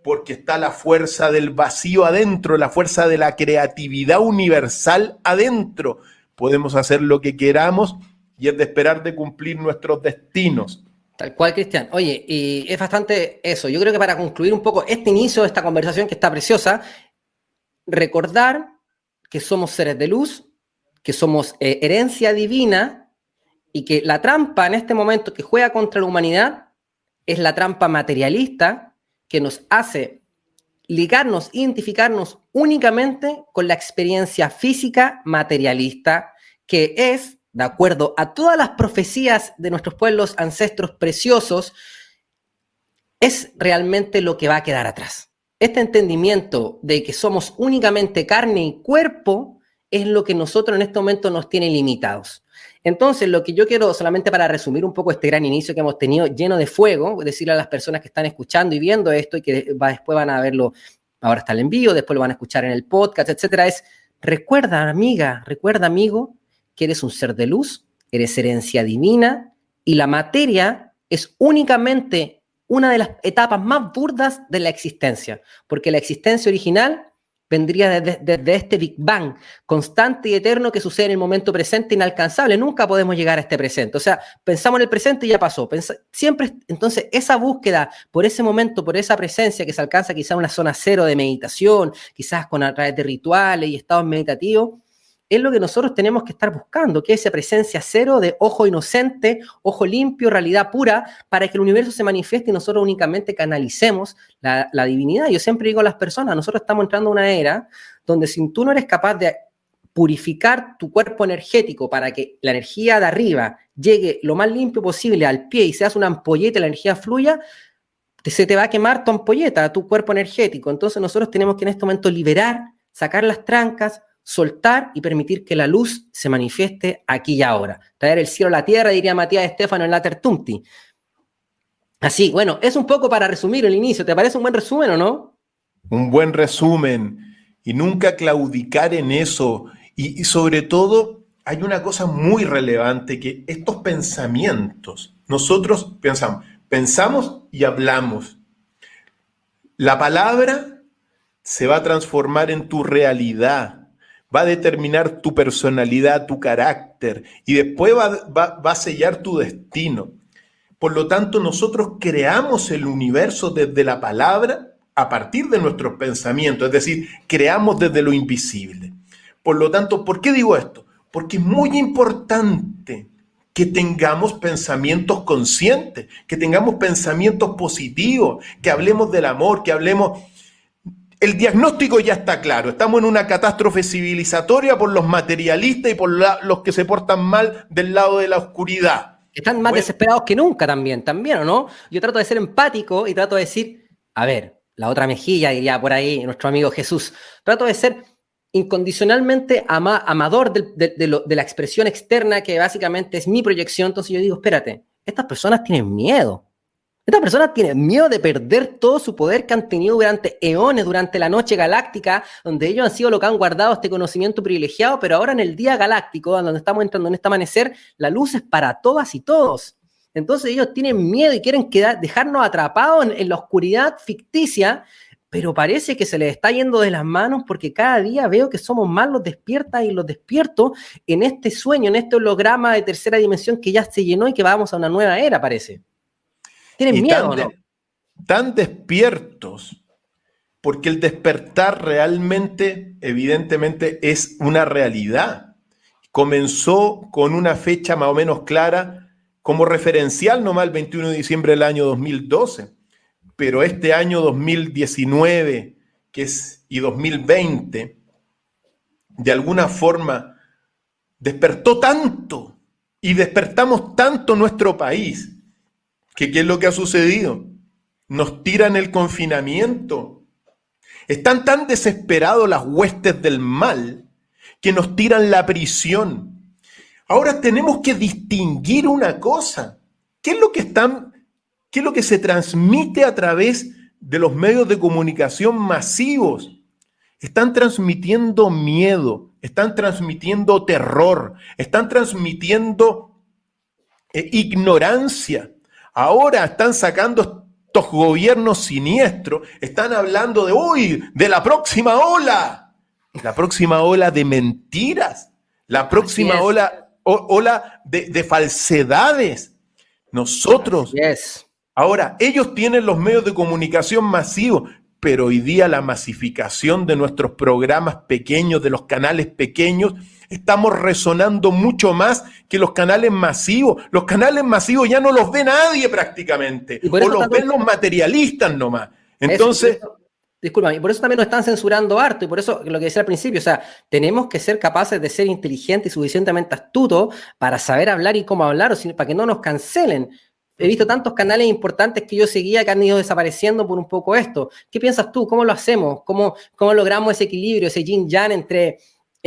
porque está la fuerza del vacío adentro, la fuerza de la creatividad universal adentro podemos hacer lo que queramos y es de esperar de cumplir nuestros destinos. Tal cual, Cristian. Oye, y es bastante eso. Yo creo que para concluir un poco este inicio de esta conversación que está preciosa, recordar que somos seres de luz, que somos eh, herencia divina y que la trampa en este momento que juega contra la humanidad es la trampa materialista que nos hace ligarnos, identificarnos únicamente con la experiencia física materialista, que es, de acuerdo a todas las profecías de nuestros pueblos ancestros preciosos, es realmente lo que va a quedar atrás. Este entendimiento de que somos únicamente carne y cuerpo es lo que nosotros en este momento nos tiene limitados. Entonces, lo que yo quiero, solamente para resumir un poco este gran inicio que hemos tenido lleno de fuego, decirle a las personas que están escuchando y viendo esto y que después van a verlo, ahora está el envío, después lo van a escuchar en el podcast, etcétera, es recuerda, amiga, recuerda, amigo, que eres un ser de luz, eres herencia divina y la materia es únicamente una de las etapas más burdas de la existencia, porque la existencia original vendría desde, este Big Bang constante y eterno que sucede en el momento presente inalcanzable. Nunca podemos llegar a este presente. O sea, pensamos en el presente y ya pasó. siempre, entonces, esa búsqueda por ese momento, por esa presencia que se alcanza quizás en una zona cero de meditación, quizás con a través de rituales y estados meditativos, es lo que nosotros tenemos que estar buscando, que es esa presencia cero de ojo inocente, ojo limpio, realidad pura, para que el universo se manifieste y nosotros únicamente canalicemos la, divinidad. Yo siempre digo a las personas, nosotros estamos entrando a una era donde si tú no eres capaz de purificar tu cuerpo energético para que la energía de arriba llegue lo más limpio posible al pie y seas una ampolleta la energía fluya, se te va a quemar tu ampolleta, tu cuerpo energético. Entonces nosotros tenemos que en este momento liberar, sacar las trancas, soltar y permitir que la luz se manifieste aquí y ahora. Traer el cielo a la tierra, diría Matías Estefano en la Tertumti. Así, bueno, es un poco para resumir el inicio. ¿Te parece un buen resumen o no? Un buen resumen. Y nunca claudicar en eso. Y, y sobre todo, hay una cosa muy relevante que estos pensamientos, nosotros pensamos, pensamos y hablamos. La palabra se va a transformar en tu realidad va a determinar tu personalidad, tu carácter y después va, a sellar tu destino. Por lo tanto, nosotros creamos el universo desde la palabra a partir de nuestros pensamientos, es decir, creamos desde lo invisible. Por lo tanto, ¿por qué digo esto? Porque es muy importante que tengamos pensamientos conscientes, que tengamos pensamientos positivos, que hablemos del amor, que hablemos el diagnóstico ya está claro. Estamos en una catástrofe civilizatoria por los materialistas y por los que se portan mal del lado de la oscuridad. Están más desesperados que nunca también, también, ¿o no? Yo trato de ser empático y trato de decir, a ver, la otra mejilla, diría por ahí nuestro amigo Jesús. Trato de ser incondicionalmente amador de la expresión externa, que básicamente es mi proyección. Entonces yo digo, espérate, estas personas tienen miedo estas personas tienen miedo de perder todo su poder que han tenido durante eones, durante la noche galáctica, donde ellos han sido lo que han guardado este conocimiento privilegiado, pero ahora en el día galáctico, donde estamos entrando en este amanecer, la luz es para todas y todos. Entonces ellos tienen miedo y quieren dejarnos atrapados en, en la oscuridad ficticia, pero parece que se les está yendo de las manos porque cada día veo que somos más los despiertas y los despiertos en este sueño, en este holograma de tercera dimensión que ya se llenó y que vamos a una nueva era, parece. Tienen miedo, tan, tan despiertos, porque el despertar realmente, evidentemente, es una realidad. Comenzó con una fecha más o menos clara, como referencial nomás el 21 de diciembre del año 2012, pero este año 2019 que es, y 2020, de alguna forma, despertó tanto y despertamos tanto nuestro país ¿Qué, ¿Qué es lo que ha sucedido? Nos tiran el confinamiento. Están tan desesperados las huestes del mal que nos tiran la prisión. Ahora tenemos que distinguir una cosa. ¿Qué es lo que están, qué es lo que se transmite a través de los medios de comunicación masivos? Están transmitiendo miedo, están transmitiendo terror, están transmitiendo eh, ignorancia. Ahora están sacando estos gobiernos siniestros, están hablando de, uy, de la próxima ola, la próxima ola de mentiras, la próxima ola, ola de, falsedades. Nosotros, ahora, ellos tienen los medios de comunicación masivos, pero hoy día la masificación de nuestros programas pequeños, de los canales pequeños, estamos resonando mucho más que los canales masivos. Los canales masivos ya no los ve nadie prácticamente, o los ven los materialistas nomás. Entonces... Disculpa, y por eso también nos están censurando harto, y por eso lo que decía al principio, o sea, tenemos que ser capaces de ser inteligentes y suficientemente astutos para saber hablar y cómo hablar, o para que no nos cancelen. He visto tantos canales importantes que yo seguía que han ido desapareciendo por un poco esto. ¿Qué piensas tú? ¿Cómo lo hacemos? ¿Cómo, cómo logramos ese equilibrio, ese yin-yang entre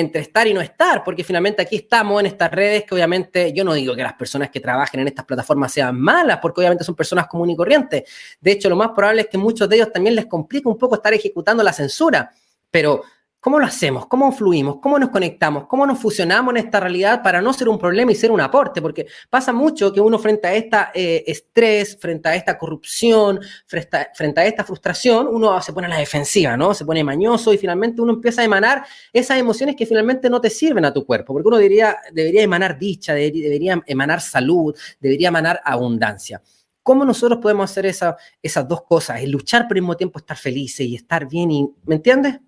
entre estar y no estar, porque finalmente aquí estamos en estas redes que obviamente yo no digo que las personas que trabajen en estas plataformas sean malas, porque obviamente son personas comunes y corrientes. De hecho, lo más probable es que muchos de ellos también les complique un poco estar ejecutando la censura, pero ¿Cómo lo hacemos? ¿Cómo fluimos? ¿Cómo nos conectamos? ¿Cómo nos fusionamos en esta realidad para no ser un problema y ser un aporte? Porque pasa mucho que uno frente a esta eh, estrés, frente a esta corrupción, frente a, frente a, esta frustración, uno se pone a la defensiva, ¿no? Se pone mañoso y finalmente uno empieza a emanar esas emociones que finalmente no te sirven a tu cuerpo. Porque uno diría, debería emanar dicha, debería emanar salud, debería emanar abundancia. ¿Cómo nosotros podemos hacer esa, esas dos cosas? El luchar, pero al mismo tiempo estar felices y estar bien. Y, ¿Me entiendes?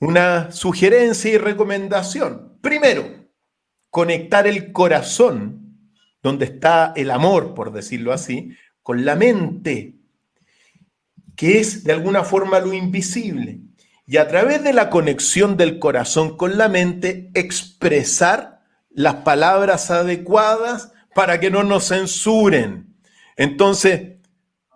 Una sugerencia y recomendación. Primero, conectar el corazón, donde está el amor, por decirlo así, con la mente, que es de alguna forma lo invisible. Y a través de la conexión del corazón con la mente, expresar las palabras adecuadas para que no nos censuren. Entonces,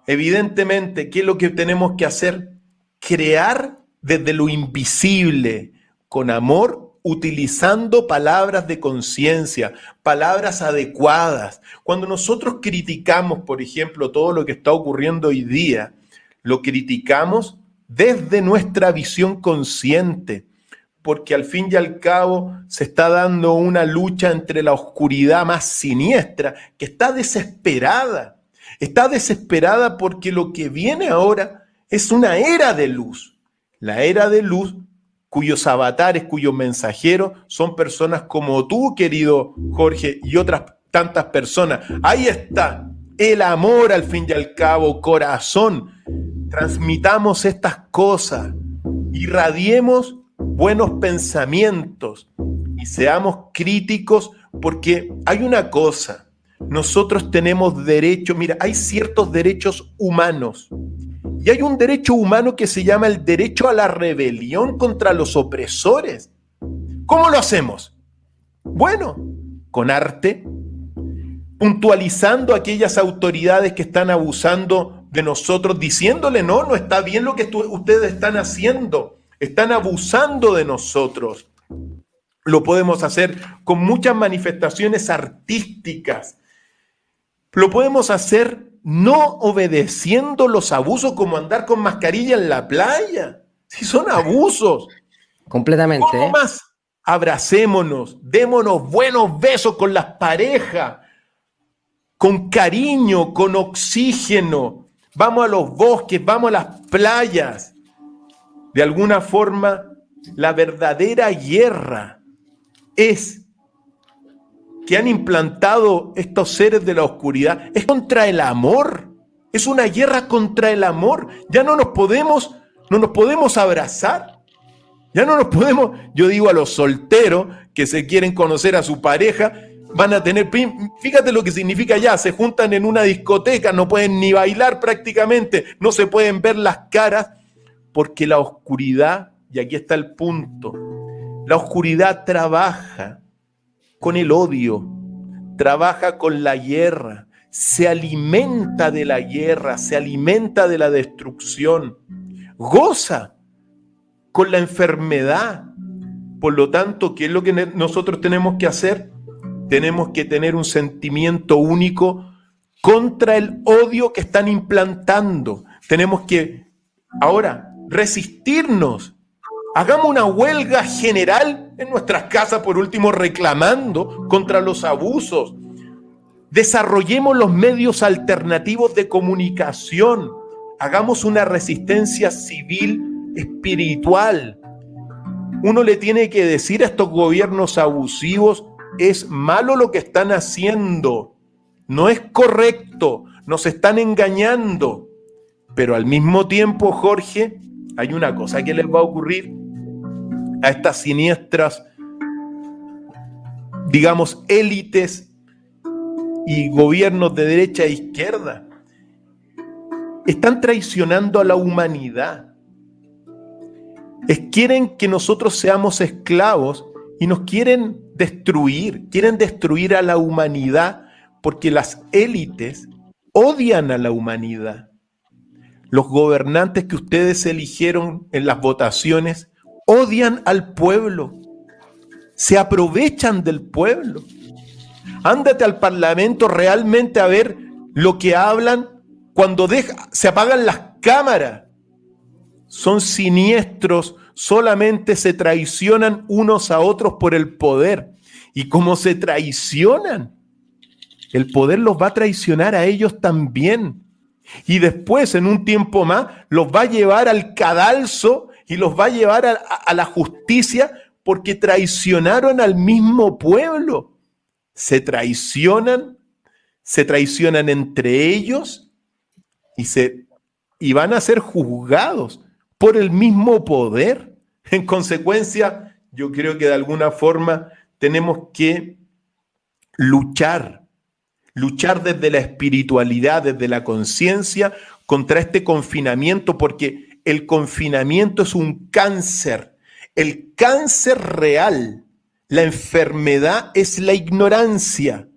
evidentemente, ¿qué es lo que tenemos que hacer? Crear desde lo invisible, con amor, utilizando palabras de conciencia, palabras adecuadas. Cuando nosotros criticamos, por ejemplo, todo lo que está ocurriendo hoy día, lo criticamos desde nuestra visión consciente, porque al fin y al cabo se está dando una lucha entre la oscuridad más siniestra, que está desesperada. Está desesperada porque lo que viene ahora es una era de luz. La era de luz cuyos avatares, cuyos mensajeros son personas como tú, querido Jorge, y otras tantas personas. Ahí está el amor al fin y al cabo, corazón. Transmitamos estas cosas, irradiemos buenos pensamientos y seamos críticos porque hay una cosa, nosotros tenemos derecho, mira, hay ciertos derechos humanos y hay un derecho humano que se llama el derecho a la rebelión contra los opresores. ¿Cómo lo hacemos? Bueno, con arte, puntualizando a aquellas autoridades que están abusando de nosotros, diciéndole, no, no está bien lo que ustedes están haciendo, están abusando de nosotros. Lo podemos hacer con muchas manifestaciones artísticas. Lo podemos hacer no obedeciendo los abusos como andar con mascarilla en la playa. Si son abusos. Completamente. ¿Cómo ¿eh? más? Abracémonos, démonos buenos besos con las parejas, con cariño, con oxígeno. Vamos a los bosques, vamos a las playas. De alguna forma, la verdadera guerra es que han implantado estos seres de la oscuridad es contra el amor. Es una guerra contra el amor. Ya no nos podemos, no nos podemos abrazar. Ya no nos podemos, yo digo a los solteros que se quieren conocer a su pareja, van a tener, fíjate lo que significa ya, se juntan en una discoteca, no pueden ni bailar prácticamente, no se pueden ver las caras, porque la oscuridad, y aquí está el punto, la oscuridad trabaja con el odio, trabaja con la guerra, se alimenta de la guerra, se alimenta de la destrucción, goza con la enfermedad. Por lo tanto, ¿qué es lo que nosotros tenemos que hacer? Tenemos que tener un sentimiento único contra el odio que están implantando. Tenemos que ahora resistirnos Hagamos una huelga general en nuestras casas, por último, reclamando contra los abusos. Desarrollemos los medios alternativos de comunicación. Hagamos una resistencia civil espiritual. Uno le tiene que decir a estos gobiernos abusivos, es malo lo que están haciendo, no es correcto, nos están engañando. Pero al mismo tiempo, Jorge, hay una cosa que les va a ocurrir a estas siniestras, digamos, élites y gobiernos de derecha e izquierda. Están traicionando a la humanidad. Quieren que nosotros seamos esclavos y nos quieren destruir, quieren destruir a la humanidad porque las élites odian a la humanidad. Los gobernantes que ustedes eligieron en las votaciones odian al pueblo, se aprovechan del pueblo. Ándate al parlamento realmente a ver lo que hablan cuando se apagan las cámaras. Son siniestros, solamente se traicionan unos a otros por el poder. Y como se traicionan, el poder los va a traicionar a ellos también. Y después, en un tiempo más, los va a llevar al cadalso y los va a llevar a, la justicia porque traicionaron al mismo pueblo. Se traicionan, se traicionan entre ellos y, se, y van a ser juzgados por el mismo poder. En consecuencia, yo creo que de alguna forma tenemos que luchar, luchar desde la espiritualidad, desde la conciencia contra este confinamiento, porque el confinamiento es un cáncer. El cáncer real, la enfermedad es la ignorancia.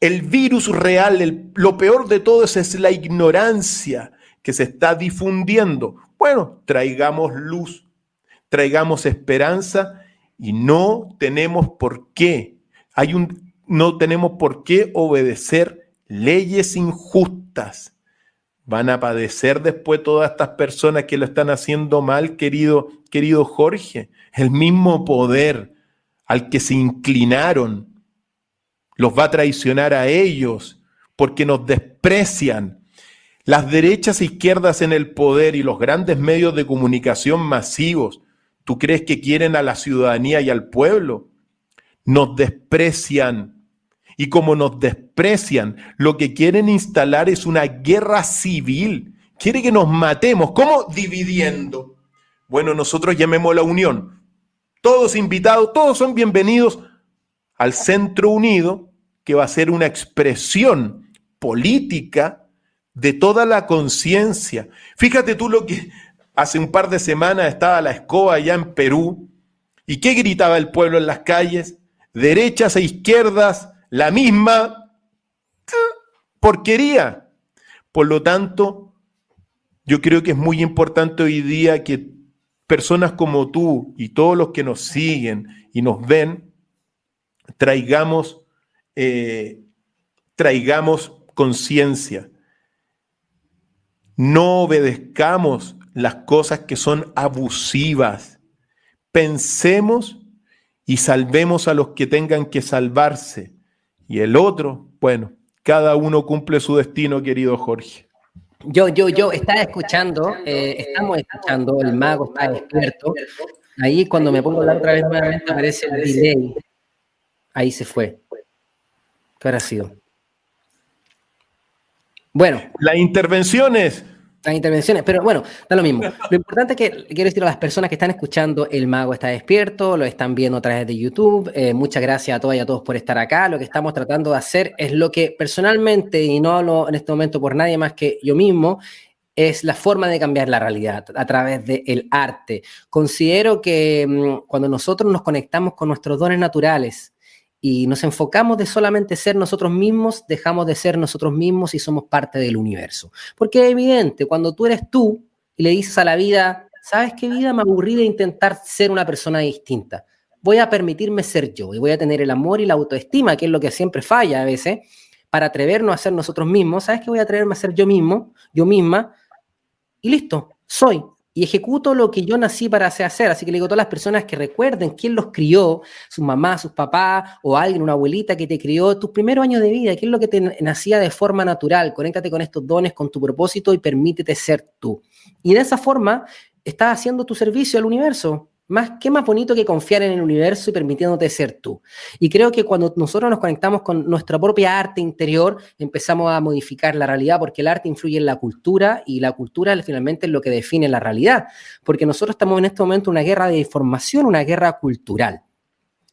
El virus real, lo peor de todo es la ignorancia que se está difundiendo. Bueno, traigamos luz, traigamos esperanza y no tenemos por qué, hay un, no tenemos por qué obedecer leyes injustas. Van a padecer después todas estas personas que lo están haciendo mal, querido, querido Jorge. El mismo poder al que se inclinaron los va a traicionar a ellos porque nos desprecian. Las derechas e izquierdas en el poder y los grandes medios de comunicación masivos ¿Tú crees que quieren a la ciudadanía y al pueblo? Nos desprecian. Y como nos desprecian, lo que quieren instalar es una guerra civil. Quiere que nos matemos. ¿Cómo? Dividiendo. Bueno, nosotros llamemos la unión. Todos invitados, todos son bienvenidos al Centro Unido, que va a ser una expresión política de toda la conciencia. Fíjate tú lo que Hace un par de semanas estaba la escoba allá en Perú. ¿Y qué gritaba el pueblo en las calles? Derechas e izquierdas, la misma porquería. Por lo tanto, yo creo que es muy importante hoy día que personas como tú y todos los que nos siguen y nos ven, traigamos, eh, traigamos conciencia. No obedezcamos las cosas que son abusivas. Pensemos y salvemos a los que tengan que salvarse. Y el otro, bueno, cada uno cumple su destino, querido Jorge. Yo, yo, yo estaba escuchando, eh, estamos escuchando, el mago está despierto. Ahí cuando me pongo a hablar otra vez nuevamente aparece el delay. Ahí se fue. ¿Qué habrá sido? Bueno. Las intervenciones las intervenciones, pero bueno, da lo mismo. Lo importante es que quiero decir a las personas que están escuchando, el mago está despierto, lo están viendo a través de YouTube. Eh, muchas gracias a todas y a todos por estar acá. Lo que estamos tratando de hacer es lo que personalmente, y no hablo en este momento por nadie más que yo mismo, es la forma de cambiar la realidad a través del arte. Considero que mm, cuando nosotros nos conectamos con nuestros dones naturales, y nos enfocamos de solamente ser nosotros mismos, dejamos de ser nosotros mismos y somos parte del universo. Porque es evidente, cuando tú eres tú y le dices a la vida, ¿sabes qué vida? Me aburrí de intentar ser una persona distinta. Voy a permitirme ser yo y voy a tener el amor y la autoestima, que es lo que siempre falla a veces, para atrevernos a ser nosotros mismos. ¿Sabes qué? Voy a atreverme a ser yo mismo, yo misma, y listo, soy y ejecuto lo que yo nací para hacer. Así que le digo a todas las personas que recuerden quién los crió, sus mamás, sus papás o alguien, una abuelita que te crió tus primeros años de vida, qué es lo que te nacía de forma natural. Conéctate con estos dones, con tu propósito y permítete ser tú. Y de esa forma estás haciendo tu servicio al universo. Más, ¿Qué más bonito que confiar en el universo y permitiéndote ser tú? Y creo que cuando nosotros nos conectamos con nuestra propia arte interior, empezamos a modificar la realidad, porque el arte influye en la cultura y la cultura finalmente es lo que define la realidad, porque nosotros estamos en este momento en una guerra de información, una guerra cultural.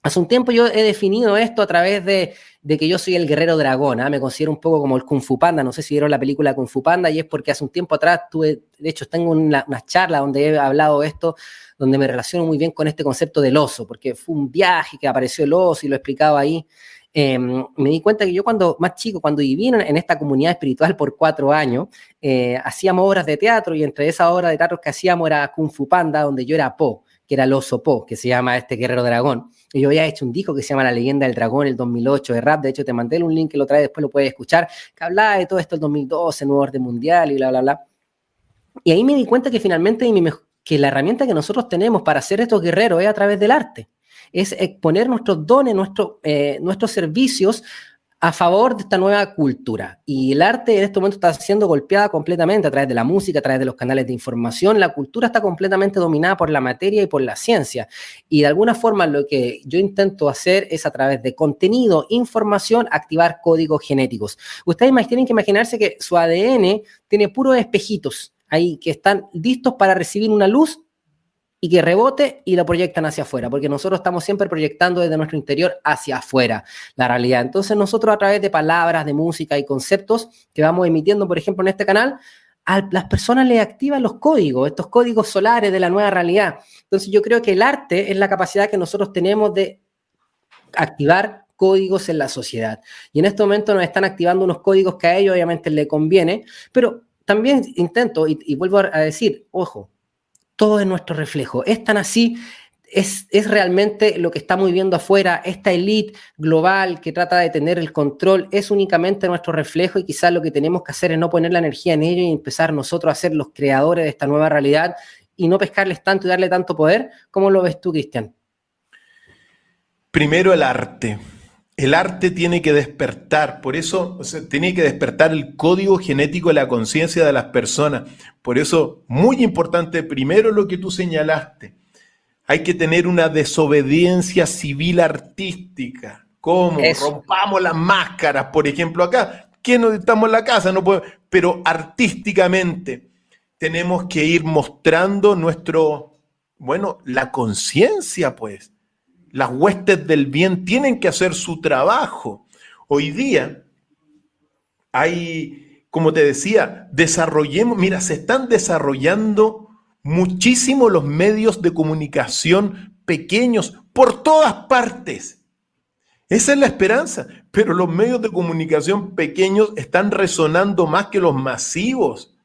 Hace un tiempo yo he definido esto a través de, que yo soy el guerrero dragón, ¿ah? me considero un poco como el Kung Fu Panda, no sé si vieron la película Kung Fu Panda y es porque hace un tiempo atrás tuve, de hecho tengo una, una charla donde he hablado esto, donde me relaciono muy bien con este concepto del oso, porque fue un viaje que apareció el oso y lo explicaba ahí. Em, me di cuenta que yo cuando más chico, cuando viví en, esta comunidad espiritual por cuatro años, eh, hacíamos obras de teatro y entre esas obras de teatro que hacíamos era Kung Fu Panda, donde yo era Po, que era el oso Po, que se llama este guerrero dragón. Y yo había hecho un disco que se llama La leyenda del dragón, el 2008 de rap. De hecho, te mandé un link que lo trae, después lo puedes escuchar, que hablaba de todo esto el 2012, nuevo orden mundial y bla, bla, bla. Y ahí me di cuenta que finalmente que la herramienta que nosotros tenemos para ser estos guerreros es a través del arte. Es exponer nuestros dones, eh, nuestros servicios a favor de esta nueva cultura. Y el arte en este momento está siendo golpeada completamente a través de la música, a través de los canales de información. La cultura está completamente dominada por la materia y por la ciencia. Y de alguna forma lo que yo intento hacer es a través de contenido, información, activar códigos genéticos. Ustedes tienen que imaginarse que su ADN tiene puros espejitos ahí que están listos para recibir una luz y que rebote y lo proyectan hacia afuera, porque nosotros estamos siempre proyectando desde nuestro interior hacia afuera la realidad. Entonces nosotros a través de palabras, de música y conceptos que vamos emitiendo, por ejemplo, en este canal, a las personas le activan los códigos, estos códigos solares de la nueva realidad. Entonces yo creo que el arte es la capacidad que nosotros tenemos de activar códigos en la sociedad. Y en este momento nos están activando unos códigos que a ellos obviamente les conviene, pero también intento, y, vuelvo a decir, ojo, todo es nuestro reflejo. Es tan así, es, es, realmente lo que estamos viendo afuera, esta élite global que trata de tener el control, es únicamente nuestro reflejo y quizás lo que tenemos que hacer es no poner la energía en ello y empezar nosotros a ser los creadores de esta nueva realidad y no pescarles tanto y darle tanto poder. ¿Cómo lo ves tú, Cristian? Primero el arte. El arte tiene que despertar, por eso tiene que despertar el código genético de la conciencia de las personas. Por eso, muy importante, primero lo que tú señalaste, hay que tener una desobediencia civil artística. ¿Cómo? Rompamos las máscaras, por ejemplo, acá. ¿Quién nos estamos en la casa? No puede, pero artísticamente tenemos que ir mostrando nuestro, bueno, la conciencia, pues las huestes del bien tienen que hacer su trabajo. Hoy día hay, como te decía, desarrollemos, mira, se están desarrollando muchísimo los medios de comunicación pequeños por todas partes. Esa es la esperanza, pero los medios de comunicación pequeños están resonando más que los masivos.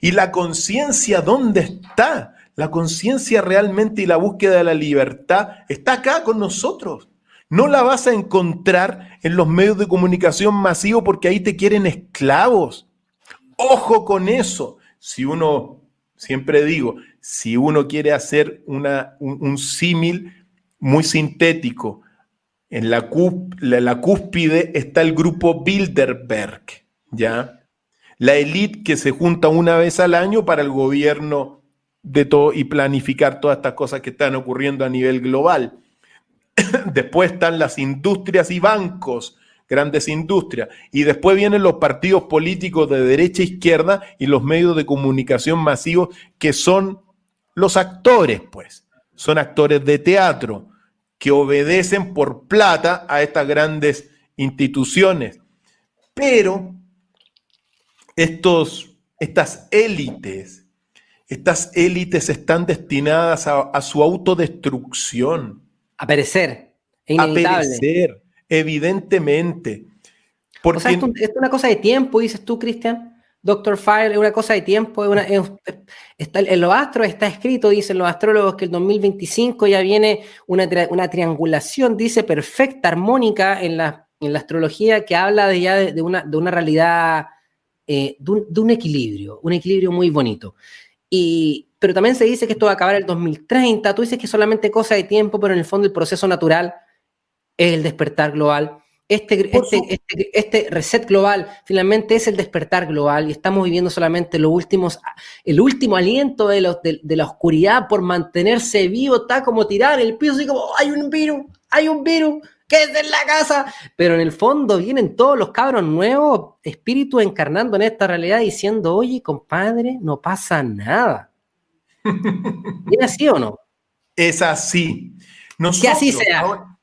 ¿Y la conciencia dónde está? La conciencia realmente y la búsqueda de la libertad está acá con nosotros. No la vas a encontrar en los medios de comunicación masivos porque ahí te quieren esclavos. Ojo con eso. Si uno, siempre digo, si uno quiere hacer una, un, símil muy sintético, en la, la cúspide está el grupo Bilderberg, ¿ya? La élite que se junta una vez al año para el gobierno de todo y planificar todas estas cosas que están ocurriendo a nivel global. después están las industrias y bancos, grandes industrias, y después vienen los partidos políticos de derecha e izquierda y los medios de comunicación masivos que son los actores, pues, son actores de teatro que obedecen por plata a estas grandes instituciones. Pero estos, estas élites estas élites están destinadas a, su autodestrucción. A perecer. A perecer, evidentemente. Porque... O sea, esto, es una cosa de tiempo, dices tú, Cristian. Doctor Fire es una cosa de tiempo, es una, está, en los astros está escrito, dicen los astrólogos, que el 2025 ya viene una, una triangulación, dice, perfecta, armónica en la, en la astrología, que habla de ya de, una, de una realidad, eh, de, un, de, un, equilibrio, un equilibrio muy bonito. Y, pero también se dice que esto va a acabar el 2030. Tú dices que es solamente cosa de tiempo, pero en el fondo el proceso natural es el despertar global. Este, este, este, este, reset global finalmente es el despertar global y estamos viviendo solamente los últimos, el último aliento de, los, de, la oscuridad por mantenerse vivo, está como tirar el piso, así como, hay un virus, hay un virus, que es en la casa. Pero en el fondo vienen todos los cabros nuevos, espíritus encarnando en esta realidad diciendo, oye, compadre, no pasa nada. ¿Es así o no? Es así. que así sea.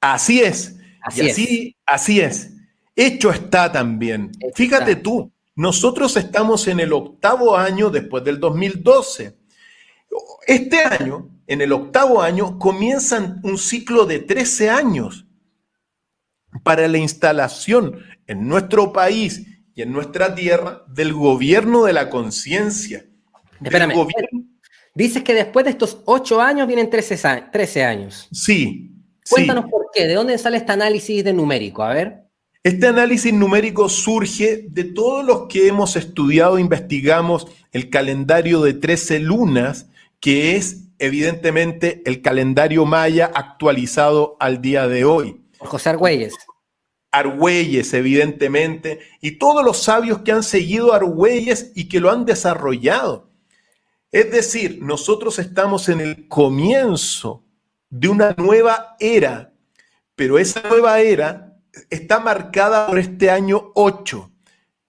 así es. Así, así, así es. Hecho está también. Fíjate tú, nosotros estamos en el octavo año después del 2012. Este año, en el octavo año, comienzan un ciclo de 13 años para la instalación en nuestro país y en nuestra tierra del gobierno de la conciencia. Espérame. Dices que después de estos ocho años vienen 13, años. Sí. Cuéntanos por qué, ¿de dónde sale este análisis de numérico? A ver. Este análisis numérico surge de todos los que hemos estudiado, investigamos el calendario de 13 lunas, que es evidentemente el calendario maya actualizado al día de hoy. José Argüelles. Argüelles, evidentemente, y todos los sabios que han seguido a Argüelles y que lo han desarrollado. Es decir, nosotros estamos en el comienzo de una nueva era, pero esa nueva era está marcada por este año 8.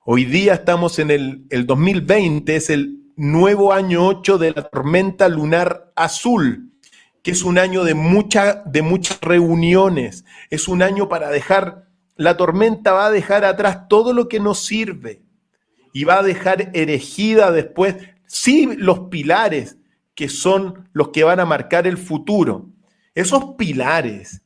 Hoy día estamos en el, el 2020, es el nuevo año 8 de la tormenta lunar azul, que es un año de, mucha, de muchas reuniones, es un año para dejar, la tormenta va a dejar atrás todo lo que nos sirve y va a dejar erigida después, sí, los pilares que son los que van a marcar el futuro. Esos pilares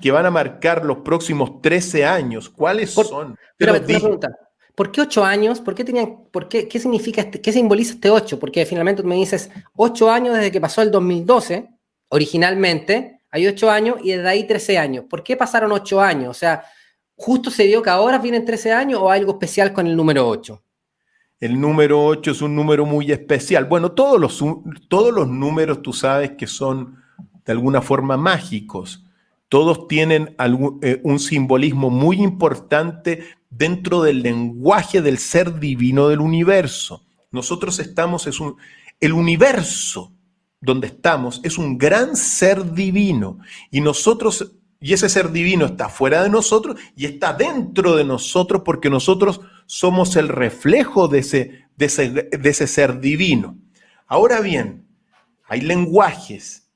que van a marcar los próximos 13 años, ¿cuáles son? Pero, pregunta, ¿Por qué ocho años? ¿Por qué tenían, por qué, qué significa, este, qué simboliza este ocho? Porque finalmente tú me dices ocho años desde que pasó el 2012, originalmente, hay ocho años y desde ahí 13 años. ¿Por qué pasaron ocho años? O sea, ¿justo se dio que ahora vienen 13 años o hay algo especial con el número 8? El número 8 es un número muy especial. Bueno, todos los, todos los números tú sabes que son de alguna forma mágicos. Todos tienen eh, un simbolismo muy importante dentro del lenguaje del ser divino del universo. Nosotros estamos, es un, el universo donde estamos es un gran ser divino y nosotros, y ese ser divino está fuera de nosotros y está dentro de nosotros porque nosotros somos el reflejo de ese, de ese, de ese ser divino. Ahora bien, hay lenguajes.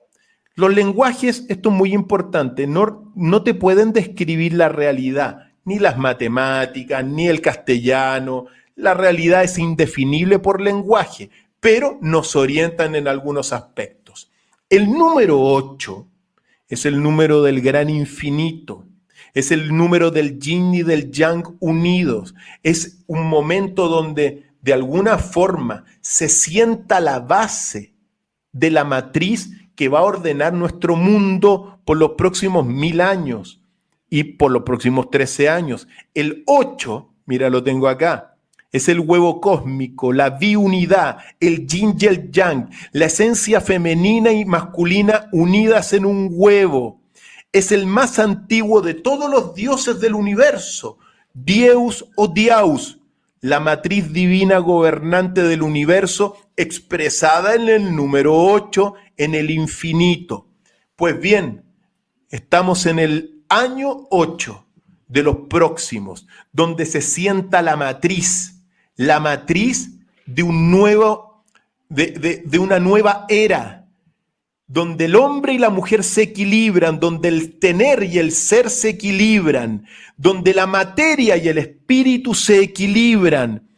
Los lenguajes, esto es muy importante, no, no te pueden describir la realidad ni las matemáticas, ni el castellano. La realidad es indefinible por lenguaje, pero nos orientan en algunos aspectos. El número 8 es el número del gran infinito, es el número del yin y del yang unidos, es un momento donde de alguna forma se sienta la base de la matriz que va a ordenar nuestro mundo por los próximos mil años y por los próximos 13 años. El 8, mira, lo tengo acá, es el huevo cósmico, la biunidad, el yin y el yang, la esencia femenina y masculina unidas en un huevo. Es el más antiguo de todos los dioses del universo, Dios o Diaus, la matriz divina gobernante del universo expresada en el número 8, en el infinito. Pues bien, estamos en el año 8 de los próximos, donde se sienta la matriz, la matriz de un nuevo, de, de, una nueva era, donde el hombre y la mujer se equilibran, donde el tener y el ser se equilibran, donde la materia y el espíritu se equilibran,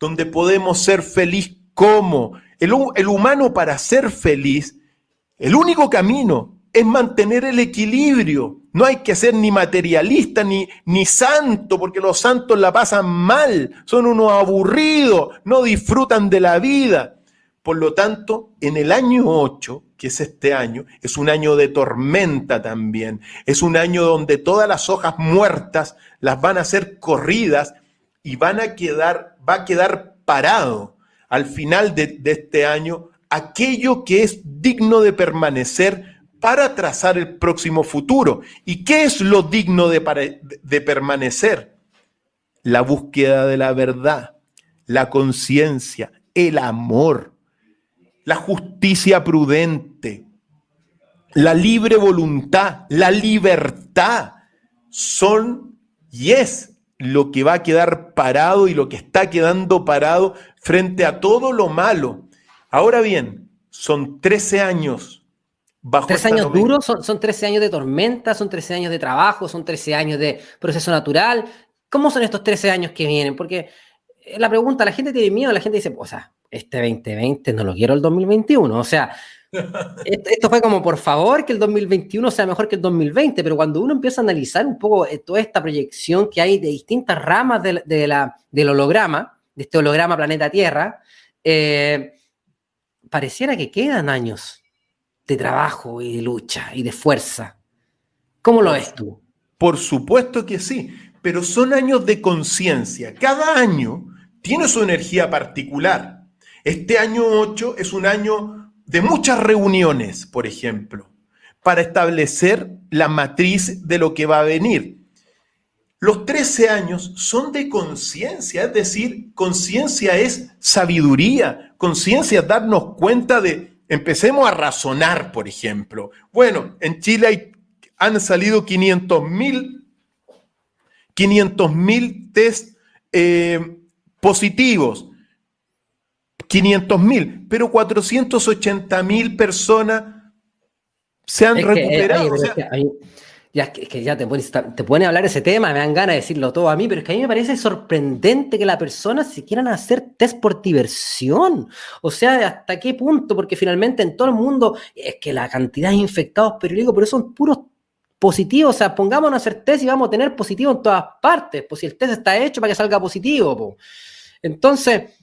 donde podemos ser feliz como. El, el humano para ser feliz, el único camino es mantener el equilibrio. No hay que ser ni materialista ni, ni santo, porque los santos la pasan mal, son unos aburridos, no disfrutan de la vida. Por lo tanto, en el año 8, que es este año, es un año de tormenta también. Es un año donde todas las hojas muertas las van a ser corridas y van a quedar, va a quedar parado al final de, de este año aquello que es digno de permanecer para trazar el próximo futuro. ¿Y qué es lo digno de, permanecer? La búsqueda de la verdad, la conciencia, el amor, la justicia prudente, la libre voluntad, la libertad, son y es lo que va a quedar parado y lo que está quedando parado frente a todo lo malo. Ahora bien, son 13 años ¿Tres años duros? Son, son 13 años de tormenta, son 13 años de trabajo, son 13 años de proceso natural. ¿Cómo son estos 13 años que vienen? Porque eh, la pregunta, la gente tiene miedo, la gente dice, o sea, este 2020 no lo quiero el 2021. O sea, esto, fue como, por favor, que el 2021 sea mejor que el 2020, pero cuando uno empieza a analizar un poco eh, toda esta proyección que hay de distintas ramas de, la, del holograma, de este holograma planeta Tierra, eh, pareciera que quedan años de trabajo y de lucha y de fuerza. ¿Cómo lo ves tú? Por supuesto que sí, pero son años de conciencia. Cada año tiene su energía particular. Este año 8 es un año de muchas reuniones, por ejemplo, para establecer la matriz de lo que va a venir. Los 13 años son de conciencia, es decir, conciencia es sabiduría, conciencia es darnos cuenta de Empecemos a razonar, por ejemplo. Bueno, en Chile han salido 500 mil 500 mil test eh, positivos. 500 mil, pero 480 mil personas se han recuperado. Ya, que, ya te pones, te pone a hablar ese tema, me dan ganas de decirlo todo a mí, pero es que a mí me parece sorprendente que las personas se quieran hacer test por diversión. O sea, ¿hasta qué punto? Porque finalmente en todo el mundo es que la cantidad de infectados, pero digo, pero son puros positivos. O sea, pongámonos a hacer test y vamos a tener positivo en todas partes. Pues si el test está hecho para que salga positivo. Entonces,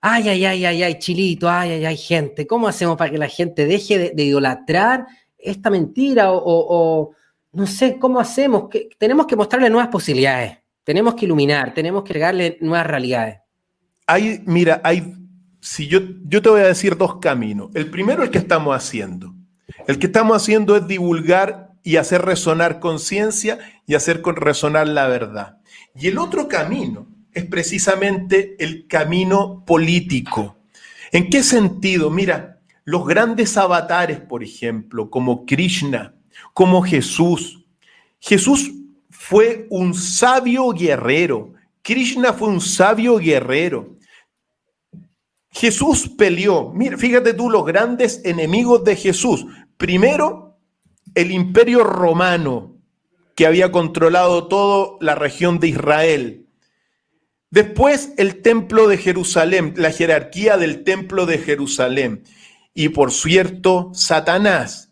ay, ay, ay, ay, ay, chilito, ay, ay, ay, gente, ¿cómo hacemos para que la gente deje de, idolatrar esta mentira o no sé cómo hacemos, que tenemos que mostrarle nuevas posibilidades, tenemos que iluminar, tenemos que darle nuevas realidades. Hay, mira, hay, si yo, yo te voy a decir dos caminos. El primero, el que estamos haciendo. El que estamos haciendo es divulgar y hacer resonar conciencia y hacer resonar la verdad. Y el otro camino es precisamente el camino político. ¿En qué sentido? Mira, los grandes avatares, por ejemplo, como Krishna, como Jesús. Jesús fue un sabio guerrero. Krishna fue un sabio guerrero. Jesús peleó. Mira, fíjate tú los grandes enemigos de Jesús. Primero, el imperio romano, que había controlado toda la región de Israel. Después, el templo de Jerusalén, la jerarquía del templo de Jerusalén. Y por cierto, Satanás,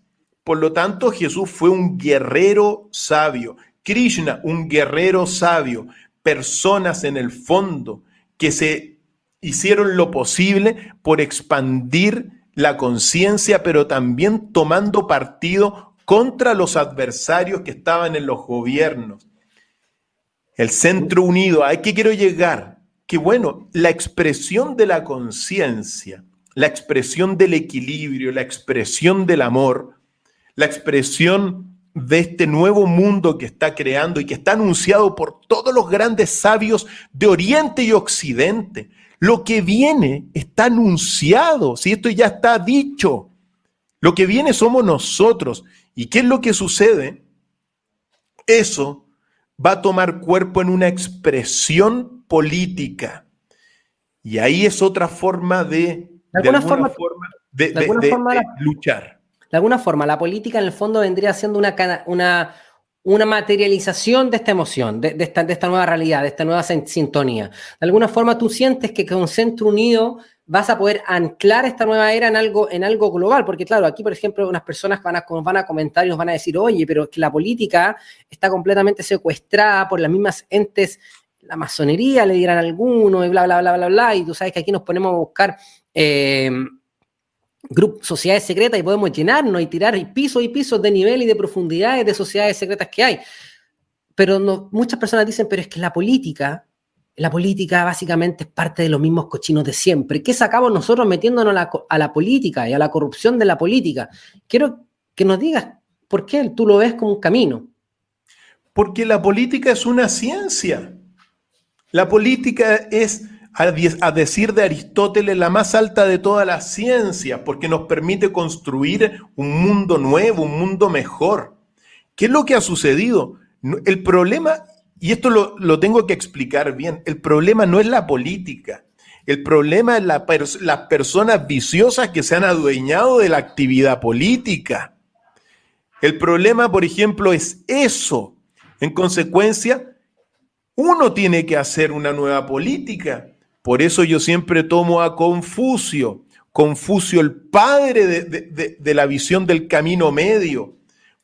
por lo tanto, Jesús fue un guerrero sabio. Krishna, un guerrero sabio. Personas en el fondo que se hicieron lo posible por expandir la conciencia, pero también tomando partido contra los adversarios que estaban en los gobiernos. El centro unido, ¿a qué quiero llegar? Que bueno, la expresión de la conciencia, la expresión del equilibrio, la expresión del amor, la expresión de este nuevo mundo que está creando y que está anunciado por todos los grandes sabios de Oriente y Occidente. Lo que viene está anunciado, si esto ya está dicho. Lo que viene somos nosotros. ¿Y qué es lo que sucede? Eso va a tomar cuerpo en una expresión política. Y ahí es otra forma de, de, alguna, forma, de, de luchar de alguna forma, la política en el fondo vendría siendo una, una, una materialización de esta emoción, de, esta, de, esta, nueva realidad, de esta nueva sintonía. De alguna forma tú sientes que con Centro Unido vas a poder anclar esta nueva era en algo, en algo global, porque claro, aquí por ejemplo unas personas van a, van a comentar y nos van a decir, oye, pero es que la política está completamente secuestrada por las mismas entes, la masonería le dirán alguno y bla, bla, bla, bla, bla, y tú sabes que aquí nos ponemos a buscar... Eh, grupos, sociedades secretas y podemos llenarnos y tirar pisos y pisos de nivel y de profundidades de sociedades secretas que hay. Pero no, muchas personas dicen, pero es que la política, la política básicamente es parte de los mismos cochinos de siempre. ¿Qué sacamos nosotros metiéndonos a la, política y a la corrupción de la política? Quiero que nos digas por qué tú lo ves como un camino. Porque la política es una ciencia. La política es a decir de Aristóteles, la más alta de todas las ciencias, porque nos permite construir un mundo nuevo, un mundo mejor. ¿Qué es lo que ha sucedido? El problema, y esto lo, tengo que explicar bien, el problema no es la política, el problema es las personas viciosas que se han adueñado de la actividad política. El problema, por ejemplo, es eso. En consecuencia, uno tiene que hacer una nueva política. Por eso yo siempre tomo a Confucio, Confucio el padre de, la visión del camino medio.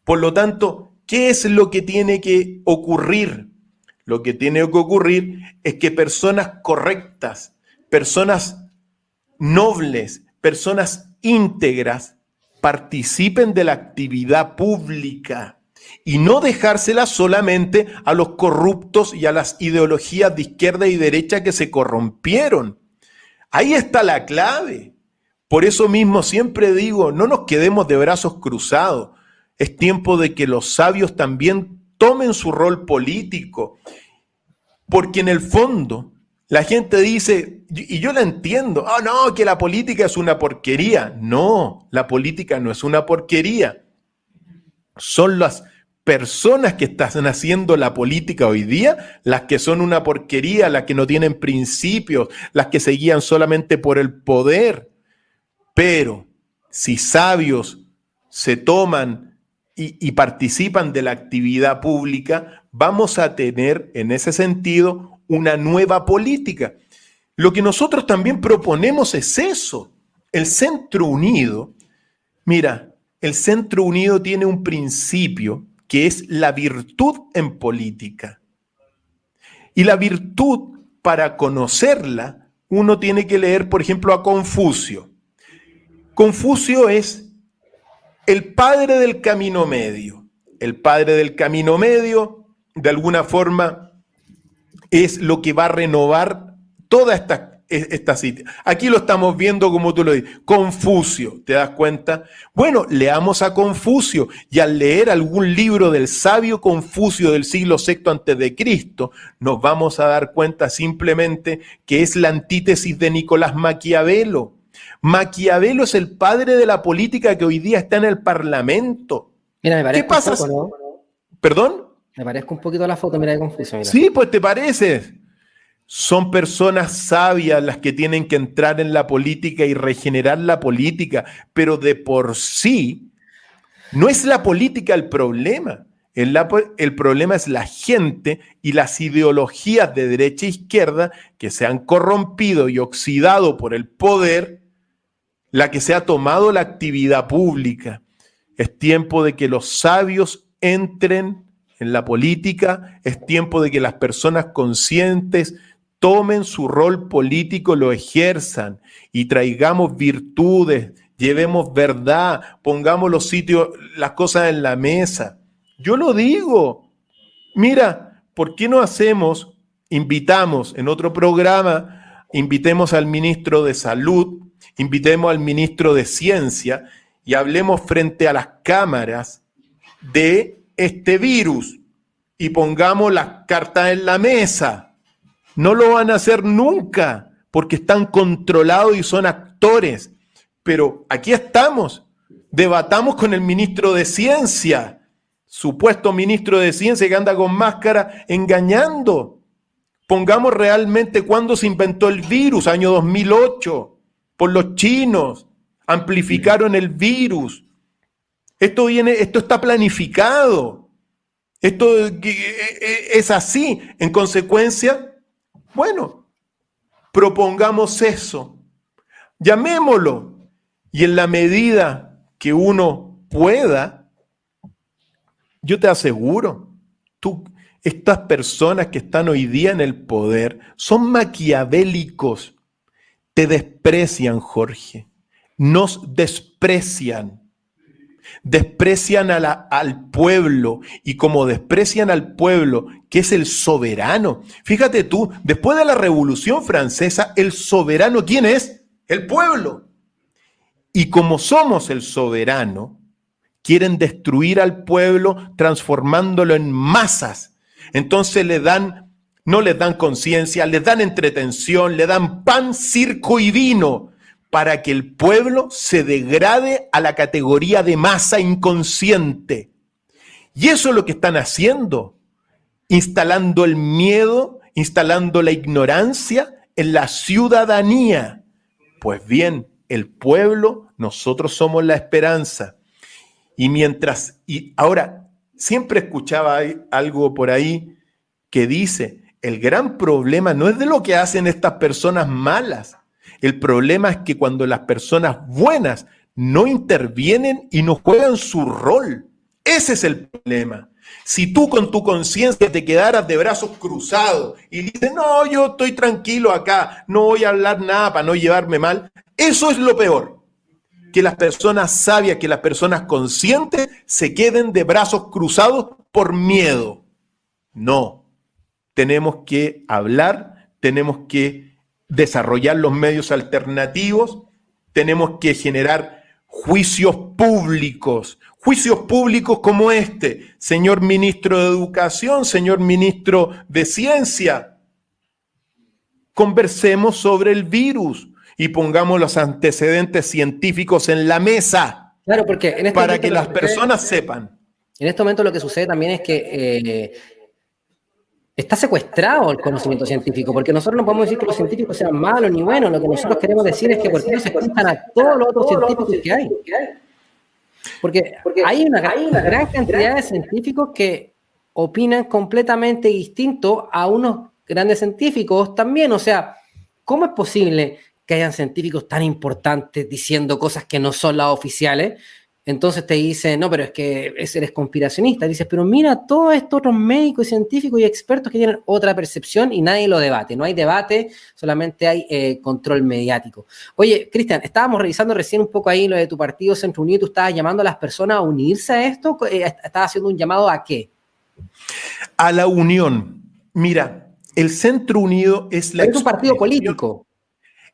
Por lo tanto, ¿qué es lo que tiene que ocurrir? Lo que tiene que ocurrir es que personas correctas, personas nobles, personas íntegras, participen de la actividad pública y no dejársela solamente a los corruptos y a las ideologías de izquierda y derecha que se corrompieron. Ahí está la clave. Por eso mismo siempre digo, no nos quedemos de brazos cruzados. Es tiempo de que los sabios también tomen su rol político, porque en el fondo la gente dice, y yo la entiendo, oh no, que la política es una porquería. No, la política no es una porquería. Son las personas que están haciendo la política hoy día, las que son una porquería, las que no tienen principios, las que se guían solamente por el poder. Pero si sabios se toman y, y participan de la actividad pública, vamos a tener en ese sentido una nueva política. Lo que nosotros también proponemos es eso. El Centro Unido, mira, el Centro Unido tiene un principio que es la virtud en política. Y la virtud, para conocerla, uno tiene que leer, por ejemplo, a Confucio. Confucio es el padre del camino medio. El padre del camino medio, de alguna forma, es lo que va a renovar toda esta esta cita. Aquí lo estamos viendo como tú lo dices. Confucio, ¿te das cuenta? Bueno, leamos a Confucio y al leer algún libro del sabio Confucio del siglo VI antes de Cristo, nos vamos a dar cuenta simplemente que es la antítesis de Nicolás Maquiavelo. Maquiavelo es el padre de la política que hoy día está en el Parlamento. Mira, me ¿Qué pasa? ¿Perdón? Me parezco un poquito a la foto, mira de Confucio. Sí, pues te pareces. Son personas sabias las que tienen que entrar en la política y regenerar la política, pero de por sí no es la política el problema. El, problema es la gente y las ideologías de derecha e izquierda que se han corrompido y oxidado por el poder, la que se ha tomado la actividad pública. Es tiempo de que los sabios entren en la política, es tiempo de que las personas conscientes tomen su rol político, lo ejerzan y traigamos virtudes, llevemos verdad, pongamos los sitios, las cosas en la mesa. Yo lo digo. Mira, ¿por qué no hacemos, invitamos en otro programa, invitemos al ministro de Salud, invitemos al ministro de Ciencia y hablemos frente a las cámaras de este virus y pongamos las cartas en la mesa? No lo van a hacer nunca porque están controlados y son actores. Pero aquí estamos. Debatamos con el ministro de Ciencia, supuesto ministro de Ciencia que anda con máscara engañando. Pongamos realmente cuándo se inventó el virus, año 2008, por los chinos. Amplificaron el virus. Esto viene, esto está planificado. Esto es así. En consecuencia, bueno, propongamos eso, llamémoslo. Y en la medida que uno pueda, yo te aseguro, tú, estas personas que están hoy día en el poder son maquiavélicos, te desprecian, Jorge, nos desprecian desprecian al pueblo y como desprecian al pueblo, que es el soberano. Fíjate tú, después de la Revolución Francesa, el soberano, ¿quién es? El pueblo. Y como somos el soberano, quieren destruir al pueblo transformándolo en masas. Entonces le dan, no les dan conciencia, les dan entretención, le dan pan, circo y vino para que el pueblo se degrade a la categoría de masa inconsciente. Y eso es lo que están haciendo, instalando el miedo, instalando la ignorancia en la ciudadanía. Pues bien, el pueblo, nosotros somos la esperanza. Y mientras, y ahora, siempre escuchaba algo por ahí que dice, el gran problema no es de lo que hacen estas personas malas, el problema es que cuando las personas buenas no intervienen y no juegan su rol, ese es el problema. Si tú con tu conciencia te quedaras de brazos cruzados y dices, no, yo estoy tranquilo acá, no voy a hablar nada para no llevarme mal, eso es lo peor. Que las personas sabias, que las personas conscientes se queden de brazos cruzados por miedo. No, tenemos que hablar, tenemos que desarrollar los medios alternativos, tenemos que generar juicios públicos, juicios públicos como este, señor ministro de Educación, señor ministro de Ciencia. Conversemos sobre el virus y pongamos los antecedentes científicos en la mesa. Claro, porque para que las personas sepan. en este momento lo que sucede también es que eh, está secuestrado el conocimiento científico, porque nosotros no podemos decir que los científicos sean malos ni buenos, lo que nosotros queremos decir es que por qué no a todos los otros científicos que hay. Porque, hay una gran cantidad de científicos que opinan completamente distinto a unos grandes científicos también. O sea, ¿cómo es posible que hayan científicos tan importantes diciendo cosas que no son las oficiales? Entonces te dicen, no, pero es que eres conspiracionista. Dices, pero mira todos estos otros médicos, científicos y expertos que tienen otra percepción y nadie lo debate. No hay debate, solamente hay eh, control mediático. Oye, Cristian, estábamos revisando recién un poco ahí lo de tu partido Centro Unido. ¿Tú estabas llamando a las personas a unirse a esto? Eh, ¿Estabas haciendo un llamado a qué? A la unión. Mira, el Centro Unido es la... Es un partido político.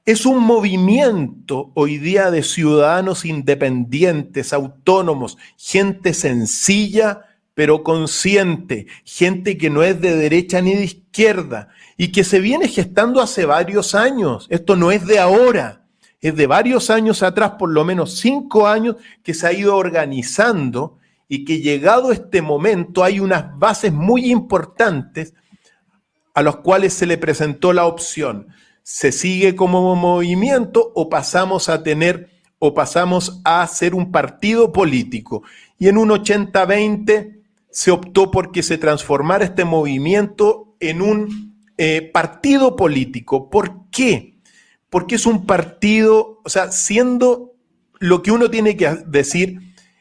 Es un movimiento hoy día de ciudadanos independientes, autónomos, gente sencilla pero consciente, gente que no es de derecha ni de izquierda y que se viene gestando hace varios años. Esto no es de ahora, es de varios años atrás, por lo menos cinco años, que se ha ido organizando y que llegado este momento hay unas bases muy importantes a las cuales se le presentó la opción se sigue como movimiento o pasamos a tener o pasamos a ser un partido político. Y en un 80-20 se optó porque se transformara este movimiento en un eh, partido político. ¿Por qué? Porque es un partido, o sea, siendo lo que uno tiene que decir,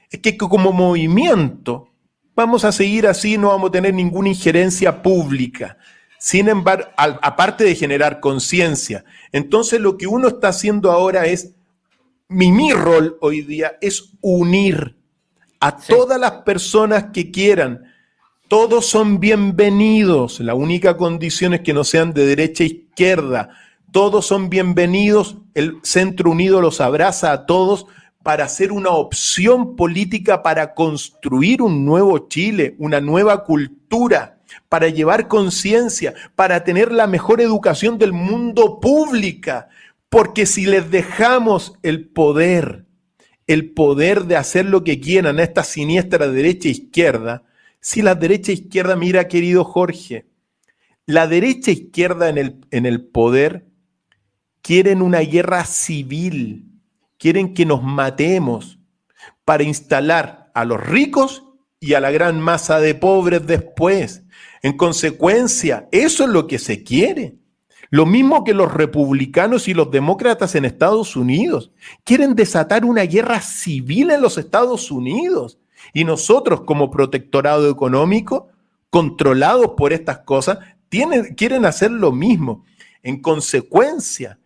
es que como movimiento vamos a seguir así, no vamos a tener ninguna injerencia pública. Sin embargo, aparte de generar conciencia, entonces lo que uno está haciendo ahora es, mi, mi rol hoy día es unir a todas las personas que quieran. Todos son bienvenidos. La única condición es que no sean de derecha e izquierda. Todos son bienvenidos. El Centro Unido los abraza a todos para hacer una opción política para construir un nuevo Chile, una nueva cultura para llevar conciencia, para tener la mejor educación del mundo pública. Porque si les dejamos el poder, el poder de hacer lo que quieran a esta siniestra derecha e izquierda, si la derecha e izquierda, mira querido Jorge, la derecha e izquierda en el, en el poder quieren una guerra civil, quieren que nos matemos para instalar a los ricos y a la gran masa de pobres después. En consecuencia, eso es lo que se quiere. Lo mismo que los republicanos y los demócratas en Estados Unidos. Quieren desatar una guerra civil en los Estados Unidos. Y nosotros como protectorado económico, controlados por estas cosas, tienen, quieren hacer lo mismo. En consecuencia,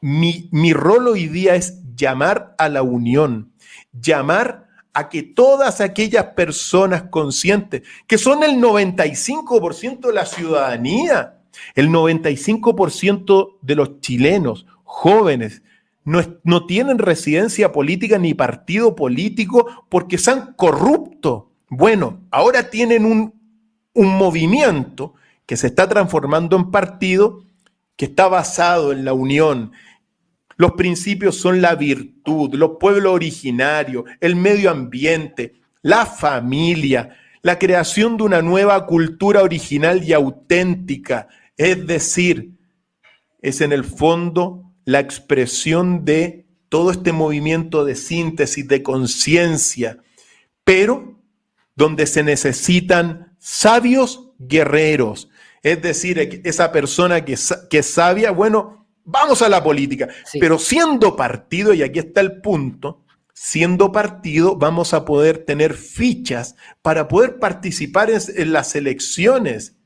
mi, mi rol hoy día es llamar a la unión, llamar a que todas aquellas personas conscientes, que son el 95% de la ciudadanía, el 95% de los chilenos jóvenes, no, no, tienen residencia política ni partido político porque son corruptos. Bueno, ahora tienen un, un movimiento que se está transformando en partido que está basado en la unión, los principios son la virtud, los pueblos originarios, el medio ambiente, la familia, la creación de una nueva cultura original y auténtica. Es decir, es en el fondo la expresión de todo este movimiento de síntesis, de conciencia, pero donde se necesitan sabios guerreros. Es decir, esa persona que, que es sabia, bueno, vamos a la política. Pero siendo partido, y aquí está el punto, siendo partido vamos a poder tener fichas para poder participar en, las elecciones.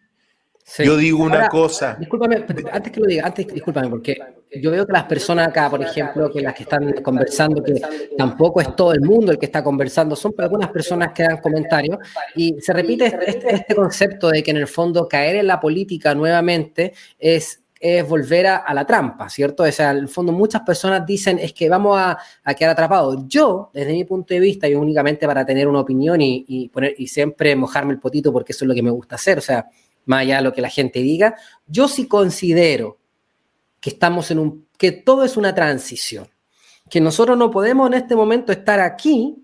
Yo digo una cosa. Discúlpame, antes que lo diga, antes, discúlpame, porque yo veo que las personas acá, por ejemplo, que las que están conversando, que tampoco es todo el mundo el que está conversando, son algunas personas que dan comentarios y se repite este, este concepto de que en el fondo caer en la política nuevamente es es volver a, la trampa, ¿cierto? O sea, en el fondo muchas personas dicen es que vamos a, quedar atrapados. Yo, desde mi punto de vista, y únicamente para tener una opinión y, poner, y siempre mojarme el potito porque eso es lo que me gusta hacer, o sea, más allá de lo que la gente diga, yo sí considero que estamos en un, que todo es una transición, que nosotros no podemos en este momento estar aquí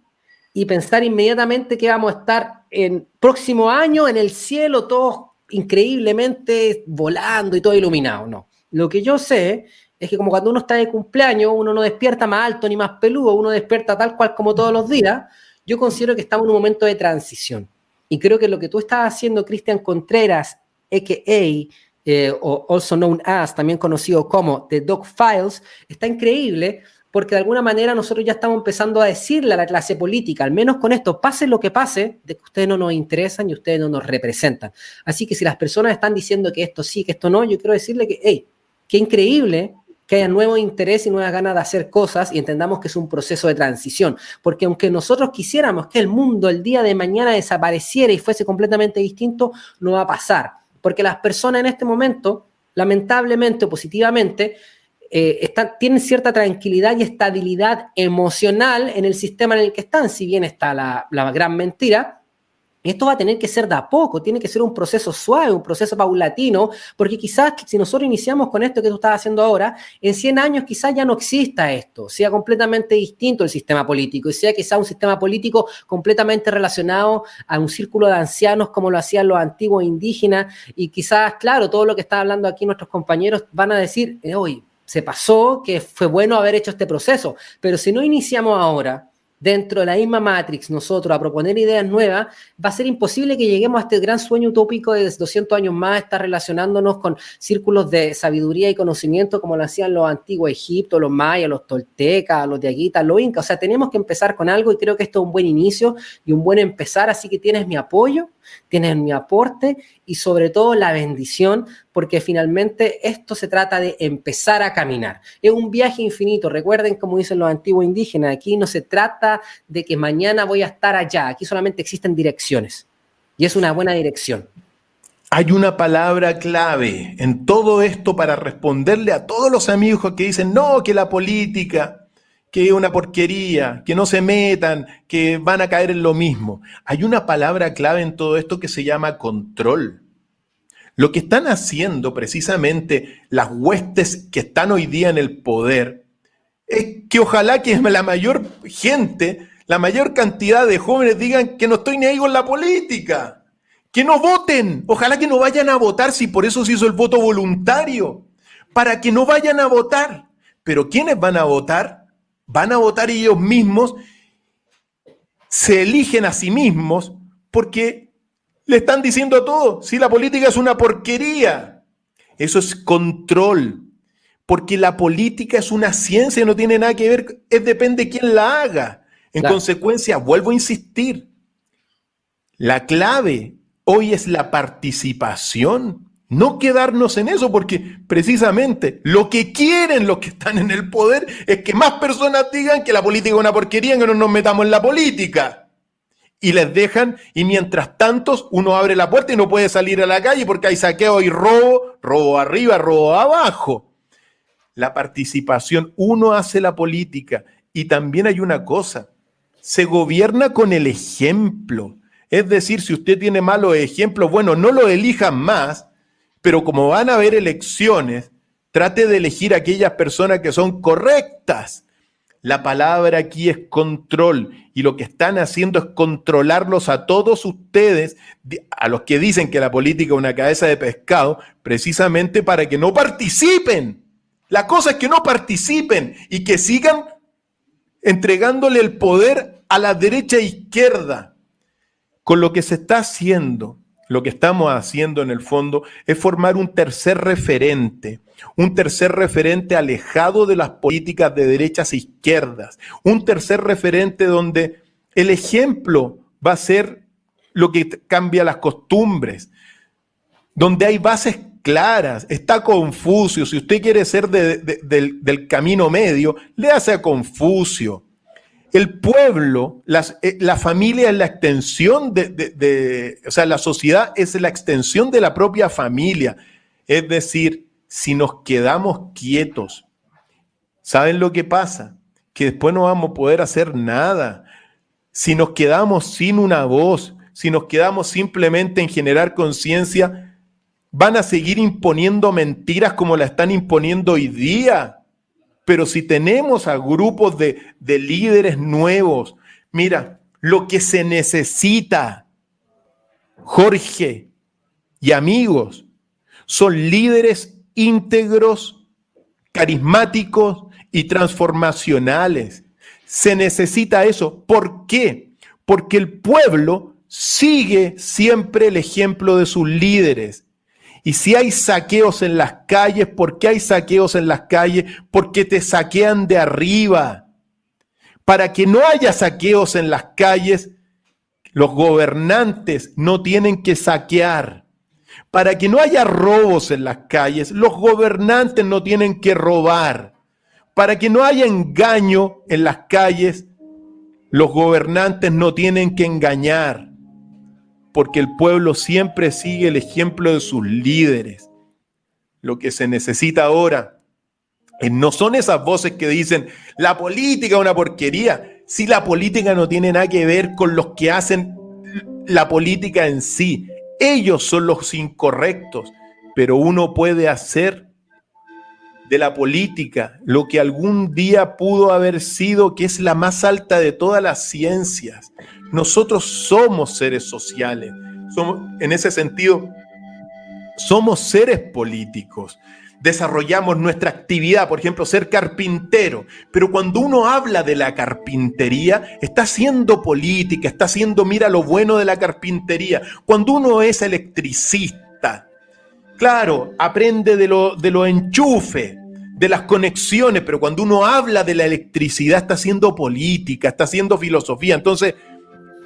y pensar inmediatamente que vamos a estar en próximo año en el cielo todos increíblemente volando y todo iluminado. No. Lo que yo sé es que como cuando uno está de cumpleaños, uno no despierta más alto ni más peludo, uno despierta tal cual como todos los días. Yo considero que estamos en un momento de transición. Y creo que lo que tú estás haciendo, Cristian Contreras, a.k.a., eh, o also known as, también conocido como The Dog Files, está increíble porque de alguna manera nosotros ya estamos empezando a decirle a la clase política, al menos con esto, pase lo que pase, de que ustedes no nos interesan y ustedes no nos representan. Así que si las personas están diciendo que esto sí, que esto no, yo quiero decirle que, hey, qué increíble que haya nuevo interés y nuevas ganas de hacer cosas y entendamos que es un proceso de transición. Porque aunque nosotros quisiéramos que el mundo el día de mañana desapareciera y fuese completamente distinto, no va a pasar. Porque las personas en este momento, lamentablemente o positivamente, eh, tienen cierta tranquilidad y estabilidad emocional en el sistema en el que están, si bien está la, gran mentira, esto va a tener que ser de a poco, tiene que ser un proceso suave, un proceso paulatino, porque quizás si nosotros iniciamos con esto que tú estás haciendo ahora, en 100 años quizás ya no exista esto, sea completamente distinto el sistema político y sea quizás un sistema político completamente relacionado a un círculo de ancianos como lo hacían los antiguos indígenas y quizás, claro, todo lo que está hablando aquí nuestros compañeros van a decir, hoy eh, se pasó, que fue bueno haber hecho este proceso, pero si no iniciamos ahora, dentro de la misma Matrix nosotros a proponer ideas nuevas, va a ser imposible que lleguemos a este gran sueño utópico de 200 años más, estar relacionándonos con círculos de sabiduría y conocimiento como lo hacían los antiguos Egipto, los mayas, los toltecas, los diaguitas, los incas. O sea, tenemos que empezar con algo y creo que esto es un buen inicio y un buen empezar, así que tienes mi apoyo tienes mi aporte y sobre todo la bendición, porque finalmente esto se trata de empezar a caminar. Es un viaje infinito, recuerden como dicen los antiguos indígenas, aquí no se trata de que mañana voy a estar allá, aquí solamente existen direcciones y es una buena dirección. Hay una palabra clave en todo esto para responderle a todos los amigos que dicen, no, que la política, que es una porquería, que no se metan, que van a caer en lo mismo. Hay una palabra clave en todo esto que se llama control. Lo que están haciendo precisamente las huestes que están hoy día en el poder es que ojalá que la mayor gente, la mayor cantidad de jóvenes digan que no estoy ni ahí con la política, que no voten, ojalá que no vayan a votar si por eso se hizo el voto voluntario, para que no vayan a votar. Pero ¿quiénes van a votar? Van a votar ellos mismos, se eligen a sí mismos porque le están diciendo todo, si la política es una porquería, eso es control, porque la política es una ciencia, no tiene nada que ver, es depende de quién la haga. En consecuencia, vuelvo a insistir, la clave hoy es la participación no quedarnos en eso, porque precisamente lo que quieren los que están en el poder es que más personas digan que la política es una porquería, que no nos metamos en la política. Y les dejan, y mientras tanto uno abre la puerta y no puede salir a la calle porque hay saqueo y robo, robo arriba, robo abajo. La participación, uno hace la política y también hay una cosa, se gobierna con el ejemplo. Es decir, si usted tiene malos ejemplos, bueno, no lo elijan más, pero como van a haber elecciones, trate de elegir aquellas personas que son correctas. La palabra aquí es control y lo que están haciendo es controlarlos a todos ustedes, a los que dicen que la política es una cabeza de pescado, precisamente para que no participen. La cosa es que no participen y que sigan entregándole el poder a la derecha e izquierda. Con lo que se está haciendo lo que estamos haciendo en el fondo es formar un tercer referente, un tercer referente alejado de las políticas de derechas e izquierdas, un tercer referente donde el ejemplo va a ser lo que cambia las costumbres, donde hay bases claras, está Confucio, si usted quiere ser del, camino medio, le hace a Confucio. El pueblo, eh, la familia es la extensión de, o sea, la sociedad es la extensión de la propia familia. Es decir, si nos quedamos quietos, ¿saben lo que pasa? Que después no vamos a poder hacer nada. Si nos quedamos sin una voz, si nos quedamos simplemente en generar conciencia, van a seguir imponiendo mentiras como la están imponiendo hoy día. Pero si tenemos a grupos de, líderes nuevos, mira, lo que se necesita Jorge y amigos son líderes íntegros, carismáticos y transformacionales. Se necesita eso. ¿Por qué? Porque el pueblo sigue siempre el ejemplo de sus líderes. Y si hay saqueos en las calles, ¿por qué hay saqueos en las calles? Porque te saquean de arriba. Para que no haya saqueos en las calles, los gobernantes no tienen que saquear. Para que no haya robos en las calles, los gobernantes no tienen que robar. Para que no haya engaño en las calles, los gobernantes no tienen que engañar porque el pueblo siempre sigue el ejemplo de sus líderes. Lo que se necesita ahora eh, no son esas voces que dicen, la política es una porquería. Si la política no tiene nada que ver con los que hacen la política en sí, ellos son los incorrectos, pero uno puede hacer de la política lo que algún día pudo haber sido, que es la más alta de todas las ciencias, nosotros somos seres sociales. Somos, en ese sentido, somos seres políticos. Desarrollamos nuestra actividad, por ejemplo, ser carpintero. Pero cuando uno habla de la carpintería, está haciendo política, está haciendo, mira lo bueno de la carpintería. Cuando uno es electricista, claro, aprende de lo, de lo enchufe, de las conexiones, pero cuando uno habla de la electricidad, está haciendo política, está haciendo filosofía. Entonces,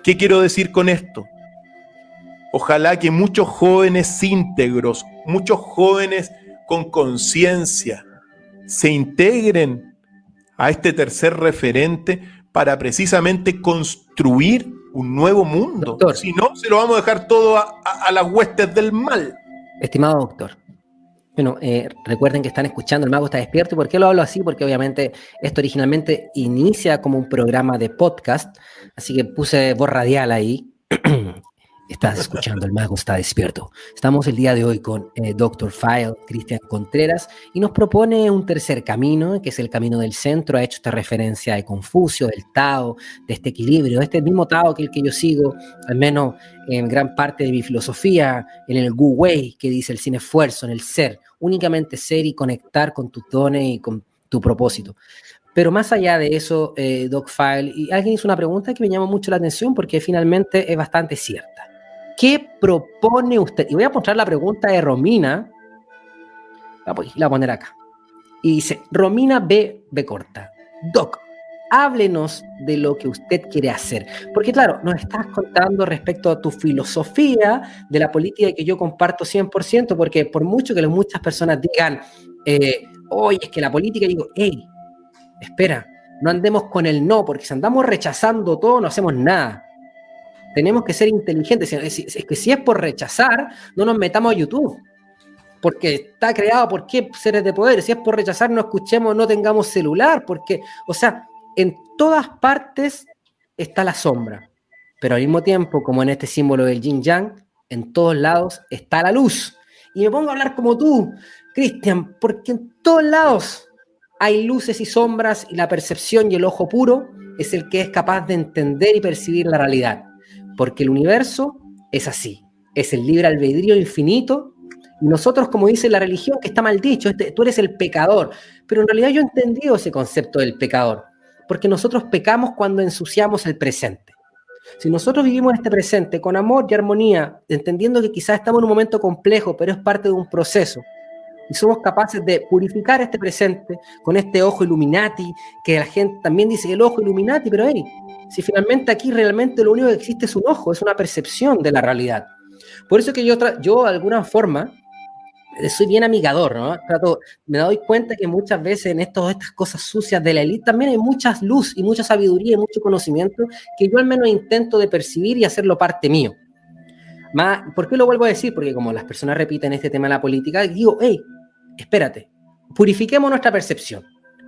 ¿Qué quiero decir con esto? Ojalá que muchos jóvenes íntegros, muchos jóvenes con conciencia, se integren a este tercer referente para precisamente construir un nuevo mundo. si no, se lo vamos a dejar todo a, las huestes del mal. Estimado doctor, bueno, eh, recuerden que están escuchando El Mago está despierto. ¿Por qué lo hablo así? Porque obviamente esto originalmente inicia como un programa de podcast, así que puse voz radial ahí. Estás escuchando El Mago está despierto. Estamos el día de hoy con eh, Dr. File, Cristian Contreras, y nos propone un tercer camino, que es el camino del centro. Ha hecho esta referencia de Confucio, del Tao, de este equilibrio, de este mismo Tao que el que yo sigo, al menos en gran parte de mi filosofía, en el Gu Wei, que dice el sin esfuerzo, en el ser, únicamente ser y conectar con tus dones y con tu propósito. Pero más allá de eso, eh, Doc File, y alguien hizo una pregunta que me llamó mucho la atención porque finalmente es bastante cierta. ¿Qué propone usted? Y voy a mostrar la pregunta de Romina. La voy, a poner acá. Y dice, Romina B. B. Corta. Doc, háblenos de lo que usted quiere hacer. Porque claro, nos estás contando respecto a tu filosofía de la política que yo comparto 100%, porque por mucho que muchas personas digan, eh, oye, es que la política, digo, hey, espera, no andemos con el no, porque si andamos rechazando todo, no hacemos nada. Tenemos que ser inteligentes. Es que si es por rechazar, no nos metamos a YouTube. Porque está creado por qué seres de poder. Si es por rechazar, no escuchemos, no tengamos celular. Porque, o sea, en todas partes está la sombra. Pero al mismo tiempo, como en este símbolo del yin yang, en todos lados está la luz. Y me pongo a hablar como tú, Cristian, porque en todos lados hay luces y sombras y la percepción y el ojo puro es el que es capaz de entender y percibir la realidad porque el universo es así, es el libre albedrío infinito, y nosotros, como dice la religión, que está mal dicho, este, tú eres el pecador, pero en realidad yo he entendido ese concepto del pecador, porque nosotros pecamos cuando ensuciamos el presente. Si nosotros vivimos este presente con amor y armonía, entendiendo que quizás estamos en un momento complejo, pero es parte de un proceso, y somos capaces de purificar este presente con este ojo Illuminati, que la gente también dice el ojo Illuminati, pero hey, si finalmente aquí realmente lo único que existe es un ojo, es una percepción de la realidad. Por eso que yo, yo de alguna forma, eh, soy bien amigador, ¿no? Trato, me doy cuenta que muchas veces en estos, estas cosas sucias de la élite también hay mucha luz y mucha sabiduría y mucho conocimiento que yo al menos intento de percibir y hacerlo parte mío. Más, ¿Por qué lo vuelvo a decir? Porque como las personas repiten este tema de la política, digo, hey, espérate, purifiquemos nuestra percepción.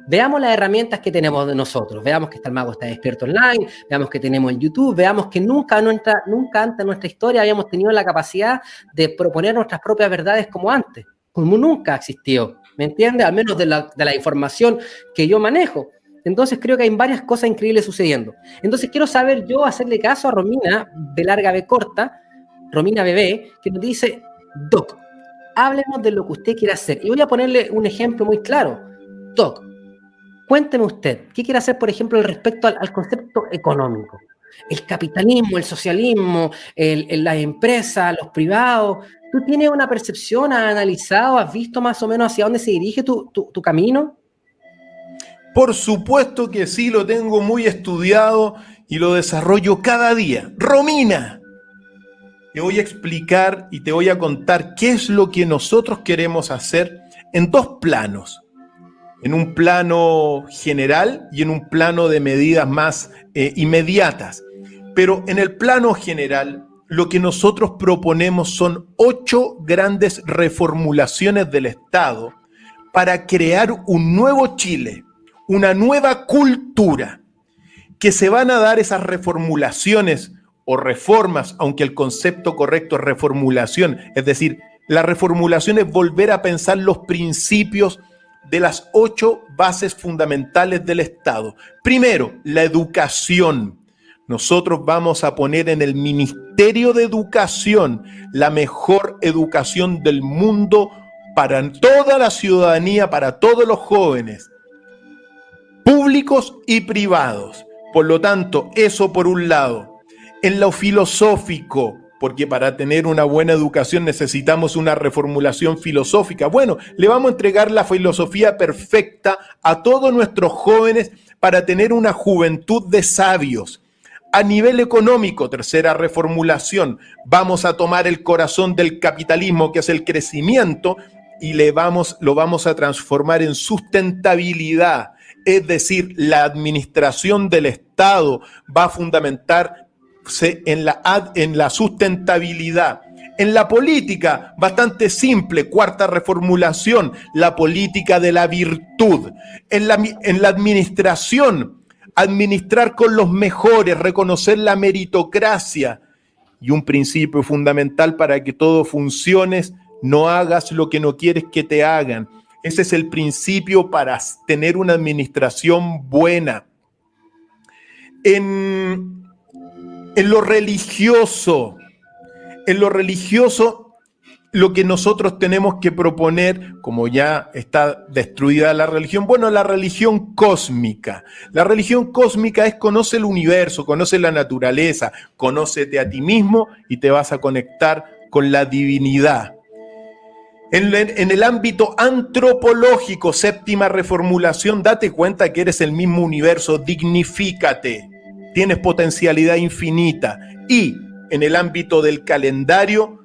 Veamos las herramientas que tenemos de nosotros. Veamos que está el mago está despierto online, veamos que tenemos el YouTube, veamos que nunca, nuestra, nunca antes en nuestra historia habíamos tenido la capacidad de proponer nuestras propias verdades como antes, como nunca existió. ¿Me entiendes? Al menos de la, de la información que yo manejo. Entonces creo que hay varias cosas increíbles sucediendo. Entonces quiero saber yo hacerle caso a Romina de larga B corta Romina Bebé, que nos dice, Doc, háblenos de lo que usted quiere hacer. Y voy a ponerle un ejemplo muy claro. Doc, cuénteme usted, ¿qué quiere hacer, por ejemplo, respecto al, concepto económico? El capitalismo, el socialismo, el, las empresas, los privados. ¿Tú tienes una percepción, has analizado, has visto más o menos hacia dónde se dirige tu camino? Por supuesto que sí, lo tengo muy estudiado y lo desarrollo cada día. Romina, te voy a explicar y te voy a contar qué es lo que nosotros queremos hacer en dos planos. En un plano general y en un plano de medidas más eh, inmediatas. Pero en el plano general, lo que nosotros proponemos son ocho grandes reformulaciones del Estado para crear un nuevo Chile, una nueva cultura, que se van a dar esas reformulaciones o reformas, aunque el concepto correcto es reformulación, es decir, la reformulación es volver a pensar los principios de las ocho bases fundamentales del Estado. Primero, la educación. Nosotros vamos a poner en el Ministerio de Educación la mejor educación del mundo para toda la ciudadanía, para todos los jóvenes, públicos y privados. Por lo tanto, eso por un lado en lo filosófico, porque para tener una buena educación necesitamos una reformulación filosófica. Bueno, le vamos a entregar la filosofía perfecta a todos nuestros jóvenes para tener una juventud de sabios. A nivel económico, tercera reformulación, vamos a tomar el corazón del capitalismo, que es el crecimiento, y le vamos, lo vamos a transformar en sustentabilidad. Es decir, la administración del Estado va a fundamentar en la, en la sustentabilidad. En la política, bastante simple, cuarta reformulación, la política de la virtud. En la, en la administración, administrar con los mejores, reconocer la meritocracia. Y un principio fundamental para que todo funcione, no hagas lo que no quieres que te hagan. Ese es el principio para tener una administración buena. En, en lo religioso, en lo religioso, lo que nosotros tenemos que proponer, como ya está destruida la religión, bueno, la religión cósmica. La religión cósmica es conoce el universo, conoce la naturaleza, conócete a ti mismo y te vas a conectar con la divinidad. En, en, el ámbito antropológico, séptima reformulación, date cuenta que eres el mismo universo, dignifícate tienes potencialidad infinita. Y en el ámbito del calendario,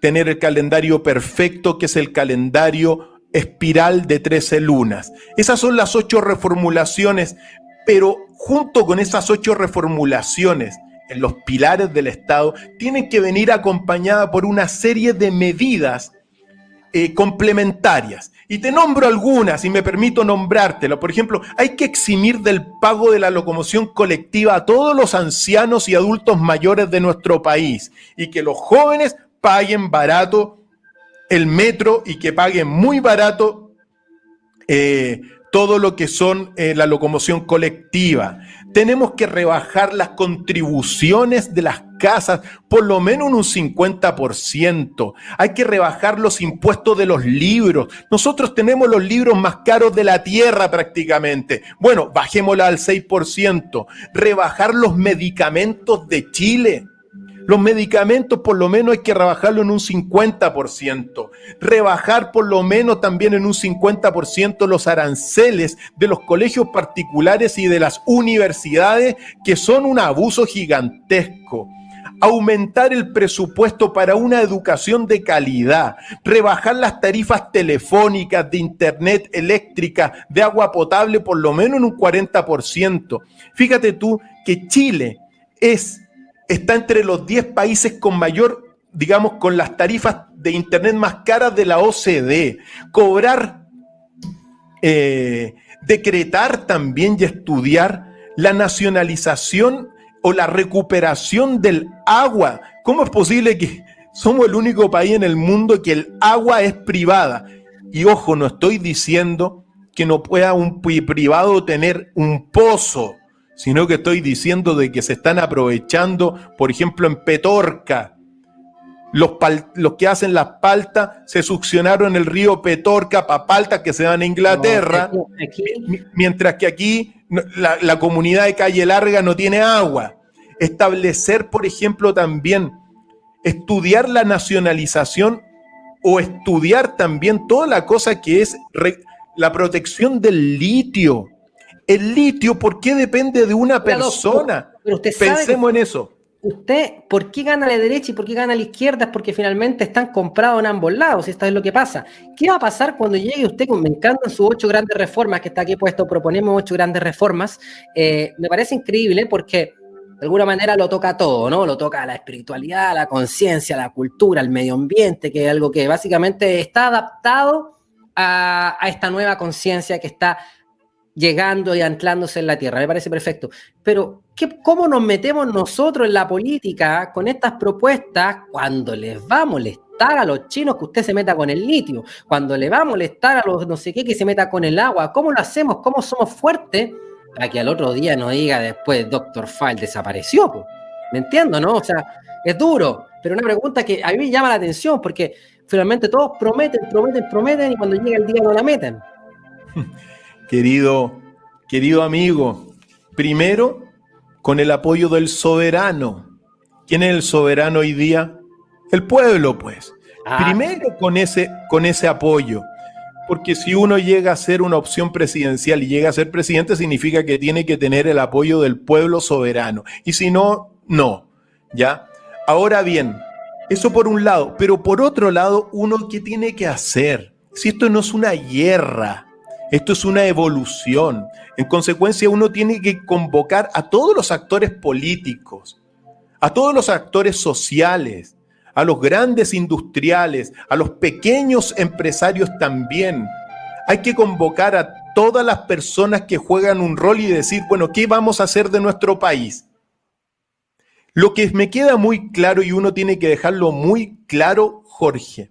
tener el calendario perfecto, que es el calendario espiral de 13 lunas. Esas son las ocho reformulaciones, pero junto con esas ocho reformulaciones en los pilares del Estado, tienen que venir acompañadas por una serie de medidas eh, complementarias. Y te nombro algunas y me permito nombrártelo. Por ejemplo, hay que eximir del pago de la locomoción colectiva a todos los ancianos y adultos mayores de nuestro país y que los jóvenes paguen barato el metro y que paguen muy barato eh, todo lo que son eh, la locomoción colectiva. Tenemos que rebajar las contribuciones de las casas por lo menos un 50%. Hay que rebajar los impuestos de los libros. Nosotros tenemos los libros más caros de la tierra prácticamente. Bueno, bajémosla al 6%. Rebajar los medicamentos de Chile. Los medicamentos por lo menos hay que rebajarlo en un 50%. Rebajar por lo menos también en un 50% los aranceles de los colegios particulares y de las universidades, que son un abuso gigantesco aumentar el presupuesto para una educación de calidad, rebajar las tarifas telefónicas, de internet eléctrica, de agua potable por lo menos en un 40%. Fíjate tú que Chile es está entre los 10 países con mayor, digamos, con las tarifas de Internet más caras de la OCDE. Cobrar, eh, decretar también y estudiar la nacionalización o la recuperación del agua. ¿Cómo es posible que somos el único país en el mundo que el agua es privada? Y ojo, no estoy diciendo que no pueda un privado tener un pozo sino que estoy diciendo de que se están aprovechando, por ejemplo, en Petorca, los, los, que hacen las paltas se succionaron el río Petorca para paltas que se dan a Inglaterra, mientras que aquí la, la, comunidad de Calle Larga no tiene agua. Establecer, por ejemplo, también estudiar la nacionalización o estudiar también toda la cosa que es la protección del litio. El litio, ¿por qué depende de una persona? Pensemos en eso. Usted, ¿por qué gana la derecha y por qué gana la izquierda? Es porque finalmente están comprados en ambos lados, esto es lo que pasa. ¿Qué va a pasar cuando llegue usted con, me encantan sus ocho grandes reformas, que está aquí puesto, proponemos ocho grandes reformas? Eh, me parece increíble porque de alguna manera lo toca todo, ¿no? Lo toca la espiritualidad, la conciencia, la cultura, el medio ambiente, que es algo que básicamente está adaptado a, esta nueva conciencia que está llegando y anclándose en la tierra. Me parece perfecto. Pero, ¿qué, ¿cómo nos metemos nosotros en la política con estas propuestas cuando les va a molestar a los chinos que usted se meta con el litio? Cuando le va a molestar a los no sé qué que se meta con el agua. ¿Cómo lo hacemos? ¿Cómo somos fuertes? para que al otro día no diga después Doctor File desapareció. ¿Me entiendo, no? O sea, es duro, pero una pregunta que a mí me llama la atención porque finalmente todos prometen, prometen, prometen y cuando llega el día no la meten. Querido, querido amigo, primero con el apoyo del soberano. ¿Quién es el soberano hoy día? El pueblo, pues. Ah. Primero con ese, con ese apoyo. Porque si uno llega a ser una opción presidencial y llega a ser presidente, significa que tiene que tener el apoyo del pueblo soberano. Y si no, no. ¿Ya? Ahora bien, eso por un lado. Pero por otro lado, uno, ¿qué tiene que hacer? Si esto no es una guerra, esto es una evolución. En consecuencia, uno tiene que convocar a todos los actores políticos, a todos los actores sociales, a los grandes industriales, a los pequeños empresarios también. Hay que convocar a todas las personas que juegan un rol y decir, bueno, ¿qué vamos a hacer de nuestro país? Lo que me queda muy claro y uno tiene que dejarlo muy claro, Jorge,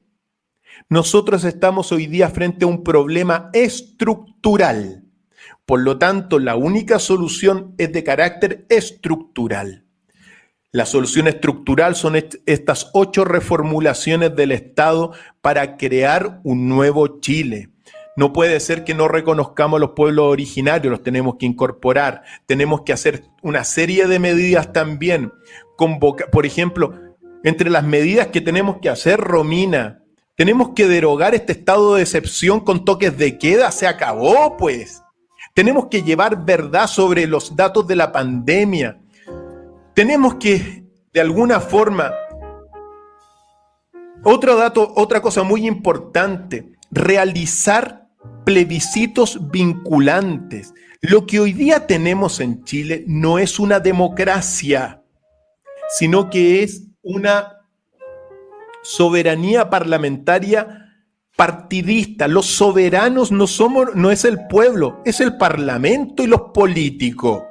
nosotros estamos hoy día frente a un problema estructural. Por lo tanto, la única solución es de carácter estructural. La solución estructural son estas ocho reformulaciones del Estado para crear un nuevo Chile. No puede ser que no reconozcamos a los pueblos originarios, los tenemos que incorporar. Tenemos que hacer una serie de medidas también. por ejemplo, entre las medidas que tenemos que hacer, Romina, tenemos que derogar este estado de excepción con toques de queda. Se acabó, pues. Tenemos que llevar verdad sobre los datos de la pandemia tenemos que, de alguna forma, otro dato, otra cosa muy importante, realizar plebiscitos vinculantes. Lo que hoy día tenemos en Chile no es una democracia, sino que es una soberanía parlamentaria partidista. Los soberanos no somos, no es el pueblo, es el parlamento y los políticos.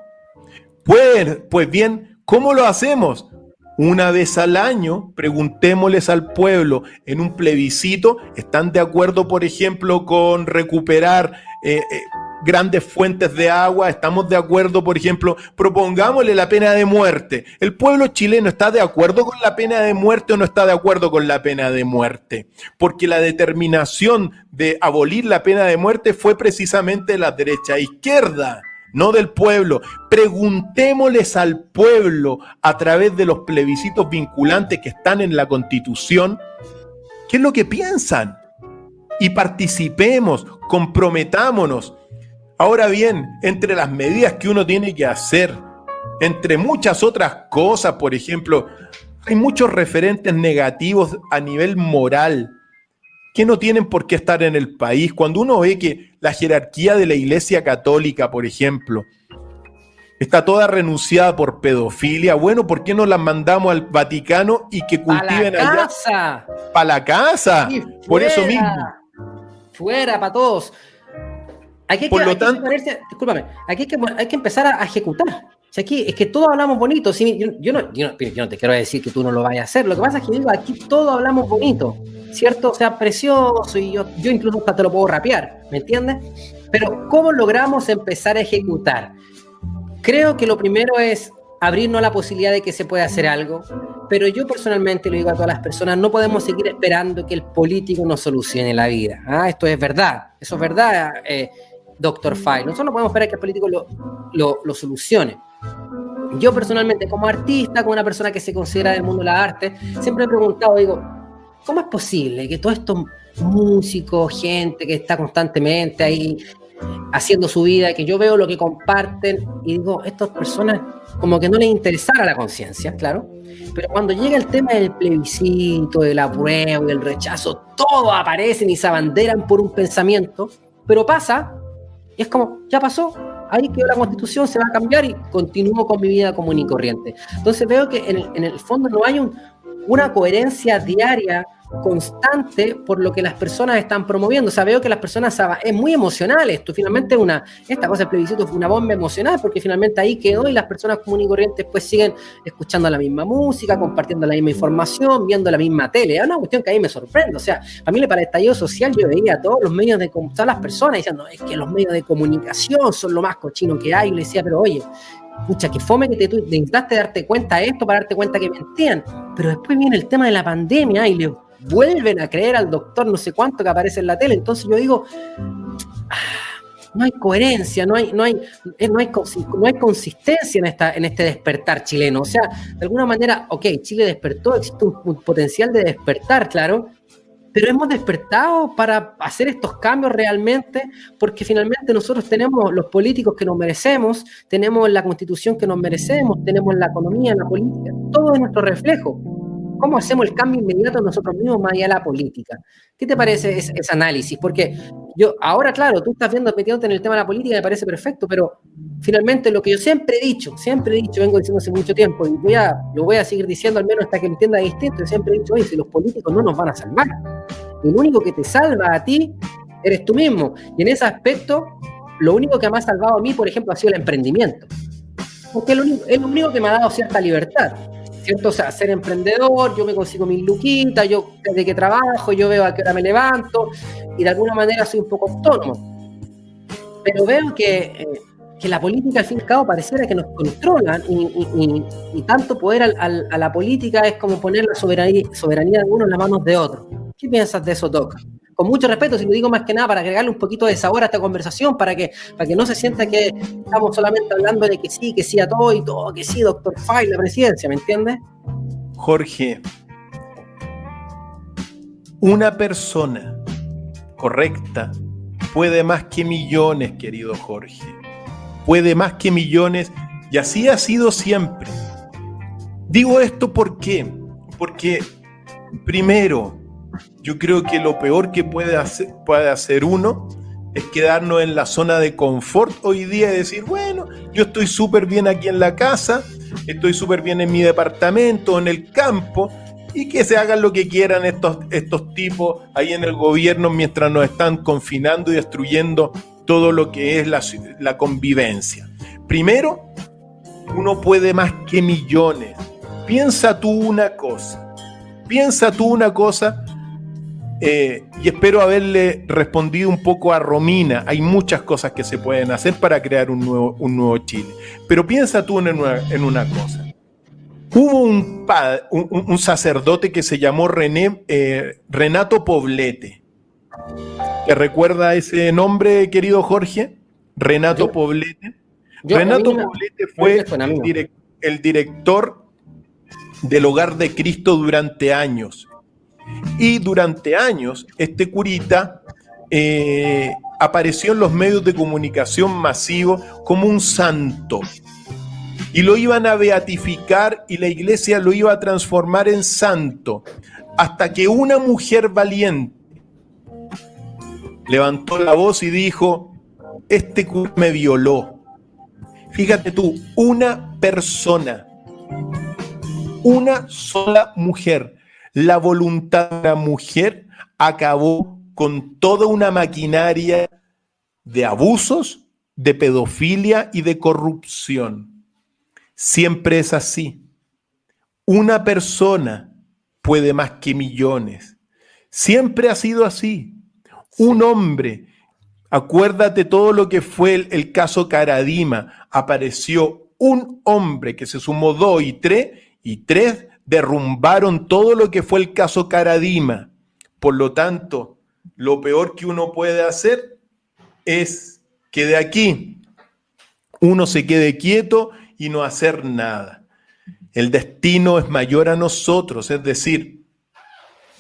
Pues, pues bien, ¿Cómo lo hacemos? Una vez al año, preguntémosles al pueblo en un plebiscito, ¿están de acuerdo, por ejemplo, con recuperar eh, eh, grandes fuentes de agua? ¿Estamos de acuerdo, por ejemplo, propongámosle la pena de muerte? ¿El pueblo chileno está de acuerdo con la pena de muerte o no está de acuerdo con la pena de muerte? Porque la determinación de abolir la pena de muerte fue precisamente la derecha izquierda no del pueblo. Preguntémosles al pueblo a través de los plebiscitos vinculantes que están en la constitución, qué es lo que piensan. Y participemos, comprometámonos. Ahora bien, entre las medidas que uno tiene que hacer, entre muchas otras cosas, por ejemplo, hay muchos referentes negativos a nivel moral que no tienen por qué estar en el país. Cuando uno ve que la jerarquía de la Iglesia Católica, por ejemplo, está toda renunciada por pedofilia, bueno, ¿por qué no las mandamos al Vaticano y que cultiven allá? Casa. Para la casa. por eso mismo. Fuera, para todos. Aquí hay por que, lo tanto, discúlpame, aquí hay que, hay que empezar a ejecutar aquí es que todos hablamos bonito. yo, no, te quiero decir que tú no lo vayas a hacer. Lo que pasa es que digo, aquí todos hablamos bonito, ¿cierto? O sea, precioso y yo, yo incluso hasta te lo puedo rapear, ¿me entiendes? Pero ¿cómo logramos empezar a ejecutar? Creo que lo primero es abrirnos a la posibilidad de que se pueda hacer algo. Pero yo personalmente le digo a todas las personas, no podemos seguir esperando que el político nos solucione la vida. ¿ah? Esto es verdad, eso es verdad, eh, doctor Fay. Nosotros no podemos esperar que el político lo, lo, lo solucione. Yo personalmente, como artista, como una persona que se considera del mundo de la arte, siempre he preguntado, digo, ¿cómo es posible que todos estos músicos, gente que está constantemente ahí haciendo su vida, que yo veo lo que comparten y digo, estas personas como que no les interesara la conciencia, claro, pero cuando llega el tema del plebiscito, del apruebo, del rechazo, todos aparecen y se abanderan por un pensamiento, pero pasa y es como, ya pasó, ahí quedó la constitución, se va a cambiar y continúo con mi vida común y corriente. Entonces veo que en el, fondo no hay una coherencia diaria constante por lo que las personas están promoviendo. O sea, veo que las personas es muy emocional esto. Finalmente, una, esta cosa del plebiscito fue una bomba emocional porque finalmente ahí quedó y las personas comunes y corrientes pues siguen escuchando la misma música, compartiendo la misma información, viendo la misma tele. Es una cuestión que a mí me sorprende. O sea, a mí para el estallido social yo veía a todos los medios de todas las personas diciendo es que los medios de comunicación son lo más cochino que hay. Y le decía, pero oye, pucha, que fome que te, intentaste darte cuenta de esto para darte cuenta que mentían. Pero después viene el tema de la pandemia y le vuelven a creer al doctor no sé cuánto que aparece en la tele. Entonces yo digo, ah, no hay coherencia, no hay, no hay, eh, no hay, no hay consistencia en, esta, en este despertar chileno. O sea, de alguna manera, ok, Chile despertó, existe un, potencial de despertar, claro, pero hemos despertado para hacer estos cambios realmente, porque finalmente nosotros tenemos los políticos que nos merecemos, tenemos la constitución que nos merecemos, tenemos la economía, la política, todo es nuestro reflejo. ¿Cómo hacemos el cambio inmediato nosotros mismos más allá de la política? ¿Qué te parece ese, análisis? Porque yo, ahora, claro, tú estás viendo, metiéndote en el tema de la política, me parece perfecto, pero finalmente lo que yo siempre he dicho, siempre he dicho, vengo diciendo hace mucho tiempo, y voy a, lo voy a seguir diciendo al menos hasta que entienda distinto, yo siempre he dicho, oye, si los políticos no nos van a salvar, el único que te salva a ti eres tú mismo. Y en ese aspecto, lo único que me ha salvado a mí, por ejemplo, ha sido el emprendimiento. Porque es lo único, es lo único que me ha dado cierta libertad. ¿Cierto? O sea, ser emprendedor, yo me consigo mis luquitas, yo desde que trabajo, yo veo a qué hora me levanto y de alguna manera soy un poco autónomo. Pero veo que, eh, que la política al fin y al cabo pareciera que nos controlan y, tanto poder a la política es como poner la soberanía, soberanía de uno en las manos de otro. ¿Qué piensas de eso, Toca? Con mucho respeto, si lo digo más que nada para agregarle un poquito de sabor a esta conversación, para que, para que no se sienta que estamos solamente hablando de que sí, que sí a todo y todo, que sí, doctor Fay, la presidencia, ¿me entiendes? Jorge, una persona correcta puede más que millones, querido Jorge. Puede más que millones y así ha sido siempre. Digo esto ¿por qué? porque, primero, yo creo que lo peor que puede hacer, puede hacer uno es quedarnos en la zona de confort hoy día y decir, bueno, yo estoy súper bien aquí en la casa, estoy súper bien en mi departamento, en el campo, y que se hagan lo que quieran estos, estos tipos ahí en el gobierno mientras nos están confinando y destruyendo todo lo que es la, la convivencia. Primero, uno puede más que millones. Piensa tú una cosa, piensa tú una cosa eh, y espero haberle respondido un poco a Romina. Hay muchas cosas que se pueden hacer para crear un nuevo, un nuevo Chile. Pero piensa tú en una, cosa. Hubo un, un, sacerdote que se llamó René, eh, Renato Poblete. ¿Te recuerda ese nombre, querido Jorge? Renato Poblete. Renato Poblete fue el director del Hogar de Cristo durante años y durante años, este curita eh, apareció en los medios de comunicación masivos como un santo. Y lo iban a beatificar y la iglesia lo iba a transformar en santo. Hasta que una mujer valiente levantó la voz y dijo, este me violó. Fíjate tú, una persona, una sola mujer la voluntad de la mujer acabó con toda una maquinaria de abusos, de pedofilia y de corrupción. Siempre es así. Una persona puede más que millones. Siempre ha sido así. Un hombre, acuérdate todo lo que fue el, el caso Caradima, apareció un hombre que se sumó dos y tres, y tres derrumbaron todo lo que fue el caso Caradima. Por lo tanto, lo peor que uno puede hacer es que de aquí uno se quede quieto y no hacer nada. El destino es mayor a nosotros, es decir,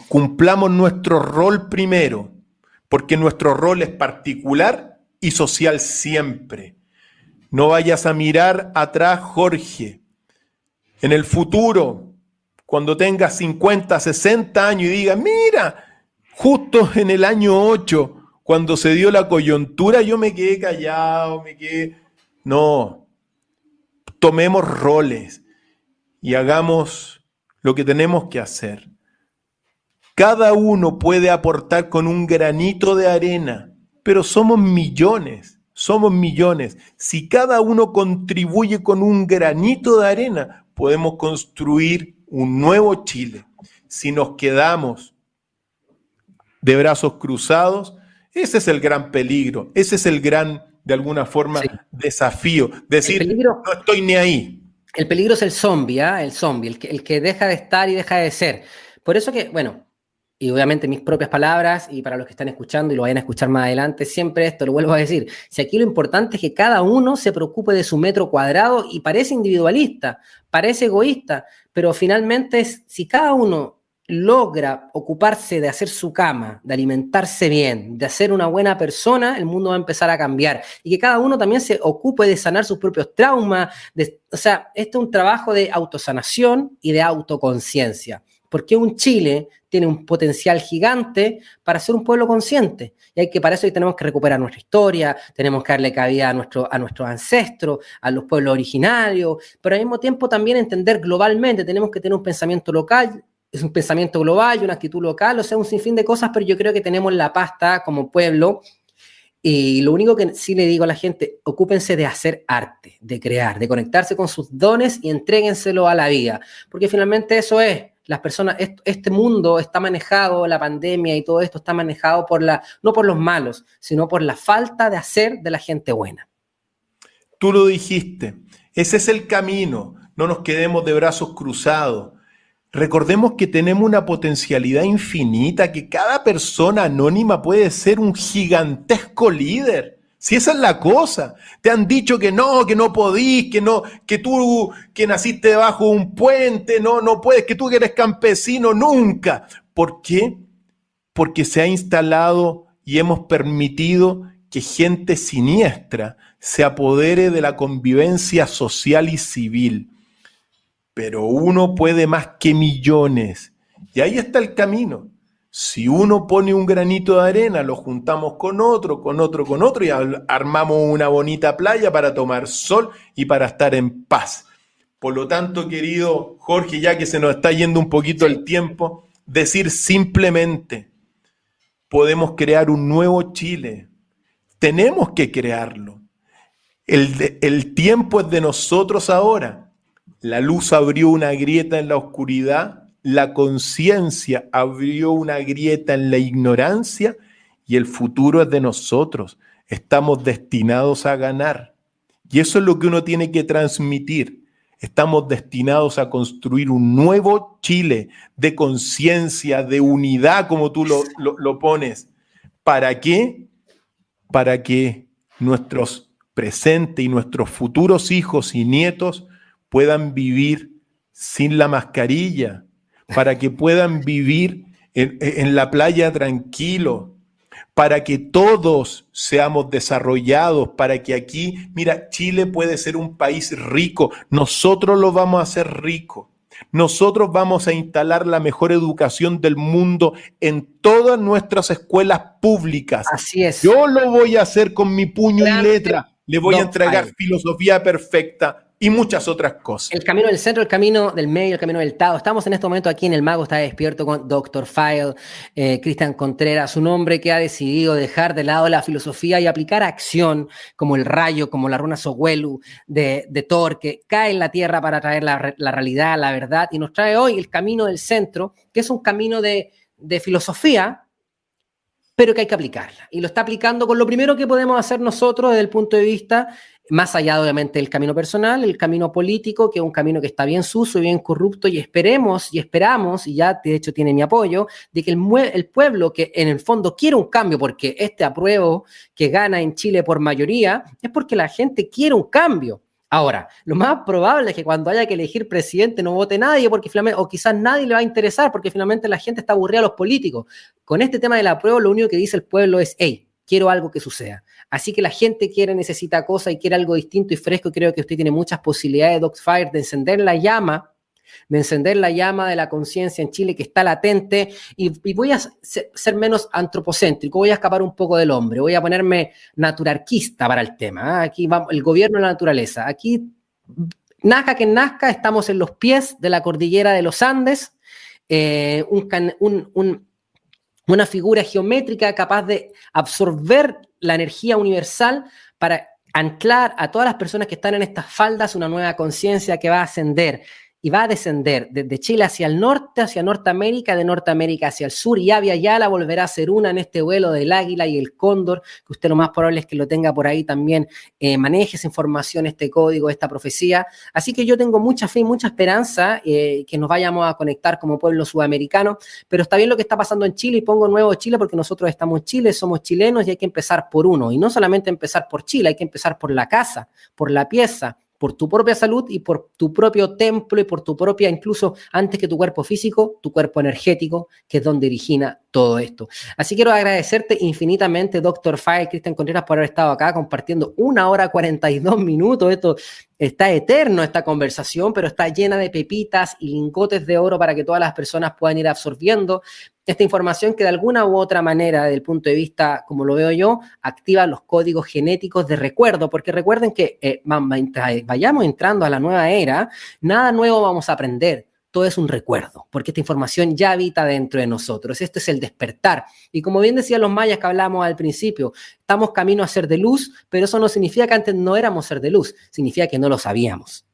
cumplamos nuestro rol primero, porque nuestro rol es particular y social siempre. No vayas a mirar atrás, Jorge. En el futuro, cuando tengas 50, 60 años y digas, mira, justo en el año 8, cuando se dio la coyuntura, yo me quedé callado, me quedé... No, tomemos roles y hagamos lo que tenemos que hacer. Cada uno puede aportar con un granito de arena, pero somos millones, somos millones. Si cada uno contribuye con un granito de arena, podemos construir un nuevo Chile. Si nos quedamos de brazos cruzados, ese es el gran peligro, ese es el gran, de alguna forma, desafío. Decir, no estoy ni ahí. El peligro es el zombie, ¿ah? el zombie, el que, el que deja de estar y deja de ser. Por eso que, bueno, y obviamente mis propias palabras, y para los que están escuchando y lo vayan a escuchar más adelante, siempre esto lo vuelvo a decir, si aquí lo importante es que cada uno se preocupe de su metro cuadrado y parece individualista, parece egoísta, pero finalmente si cada uno logra ocuparse de hacer su cama, de alimentarse bien, de ser una buena persona, el mundo va a empezar a cambiar. Y que cada uno también se ocupe de sanar sus propios traumas. o sea, esto es un trabajo de autosanación y de autoconciencia porque un Chile tiene un potencial gigante para ser un pueblo consciente. Y hay que para eso tenemos que recuperar nuestra historia, tenemos que darle cabida a, nuestro, a nuestros ancestros, a los pueblos originarios, pero al mismo tiempo también entender globalmente, tenemos que tener un pensamiento local, es un pensamiento global y una actitud local, o sea, un sinfín de cosas, pero yo creo que tenemos la pasta como pueblo. Y lo único que sí le digo a la gente, ocúpense de hacer arte, de crear, de conectarse con sus dones y entréguenselo a la vida, porque finalmente eso es, las personas, este mundo está manejado, la pandemia y todo esto está manejado por la, no por los malos, sino por la falta de hacer de la gente buena. Tú lo dijiste, ese es el camino, no nos quedemos de brazos cruzados. Recordemos que tenemos una potencialidad infinita, que cada persona anónima puede ser un gigantesco líder. Si esa es la cosa, te han dicho que no, que no podís, que no, que tú que naciste debajo de un puente, no, no puedes, que tú que eres campesino, nunca. ¿Por qué? Porque se ha instalado y hemos permitido que gente siniestra se apodere de la convivencia social y civil. Pero uno puede más que millones. Y ahí está el camino. Si uno pone un granito de arena, lo juntamos con otro, con otro, con otro y armamos una bonita playa para tomar sol y para estar en paz. Por lo tanto, querido Jorge, ya que se nos está yendo un poquito el tiempo, decir simplemente, podemos crear un nuevo Chile. Tenemos que crearlo. El, el tiempo es de nosotros ahora. La luz abrió una grieta en la oscuridad la conciencia abrió una grieta en la ignorancia y el futuro es de nosotros. Estamos destinados a ganar. Y eso es lo que uno tiene que transmitir. Estamos destinados a construir un nuevo Chile de conciencia, de unidad, como tú lo, lo, pones. ¿Para qué? Para que nuestros presentes y nuestros futuros hijos y nietos puedan vivir sin la mascarilla, para que puedan vivir en, la playa tranquilo, para que todos seamos desarrollados, para que aquí, mira, Chile puede ser un país rico, nosotros lo vamos a hacer rico. Nosotros vamos a instalar la mejor educación del mundo en todas nuestras escuelas públicas. Así es. Yo lo voy a hacer con mi puño y letra. Le voy a entregar filosofía perfecta, y muchas otras cosas. El camino del centro, el camino del medio, el camino del Tao. Estamos en este momento aquí en El Mago, está despierto con Dr. File, eh, Cristian Contreras, un hombre que ha decidido dejar de lado la filosofía y aplicar acción como el rayo, como la runa Soguelu de, de Thor, que cae en la tierra para traer la, la, realidad, la verdad, y nos trae hoy el camino del centro, que es un camino de, de filosofía pero que hay que aplicarla. Y lo está aplicando con lo primero que podemos hacer nosotros desde el punto de vista, más allá obviamente del camino personal, el camino político, que es un camino que está bien sucio y bien corrupto, y esperemos y esperamos, y ya de hecho tiene mi apoyo, de que el, el pueblo que en el fondo quiere un cambio, porque este apruebo que gana en Chile por mayoría, es porque la gente quiere un cambio. Ahora, lo más probable es que cuando haya que elegir presidente no vote nadie, porque finalmente, o quizás nadie le va a interesar, porque finalmente la gente está aburrida a los políticos. Con este tema de la prueba, lo único que dice el pueblo es, hey, quiero algo que suceda. Así que la gente quiere, necesita cosas y quiere algo distinto y fresco. Creo que usted tiene muchas posibilidades, Doc Fire, de encender la llama de encender la llama de la conciencia en Chile que está latente y, voy a ser menos antropocéntrico, voy a escapar un poco del hombre, voy a ponerme naturarquista para el tema. ¿ah? Aquí vamos, el gobierno de la naturaleza. Aquí, nazca que nazca, estamos en los pies de la cordillera de los Andes, eh, una figura geométrica capaz de absorber la energía universal para anclar a todas las personas que están en estas faldas una nueva conciencia que va a ascender y va a descender desde Chile hacia el norte, hacia Norteamérica, de Norteamérica hacia el sur, y Avia Yala volverá a ser una en este vuelo del águila y el cóndor, que usted lo más probable es que lo tenga por ahí también, eh, maneje esa información, este código, esta profecía. Así que yo tengo mucha fe y mucha esperanza eh, que nos vayamos a conectar como pueblo sudamericano, pero está bien lo que está pasando en Chile y pongo nuevo Chile porque nosotros estamos en Chile, somos chilenos y hay que empezar por uno, y no solamente empezar por Chile, hay que empezar por la casa, por la pieza, por tu propia salud y por tu propio templo y por tu propia, incluso antes que tu cuerpo físico, tu cuerpo energético, que es donde origina todo esto. Así quiero agradecerte infinitamente, Doctor Fire, Cristian Contreras, por haber estado acá compartiendo una hora 42 minutos. Esto está eterno, esta conversación, pero está llena de pepitas y lingotes de oro para que todas las personas puedan ir absorbiendo esta información que de alguna u otra manera, desde el punto de vista, como lo veo yo, activa los códigos genéticos de recuerdo, porque recuerden que eh, vayamos entrando a la nueva era, nada nuevo vamos a aprender todo es un recuerdo, porque esta información ya habita dentro de nosotros. Este es el despertar. Y como bien decían los mayas que hablamos al principio, estamos camino a ser de luz, pero eso no significa que antes no éramos ser de luz, significa que no lo sabíamos.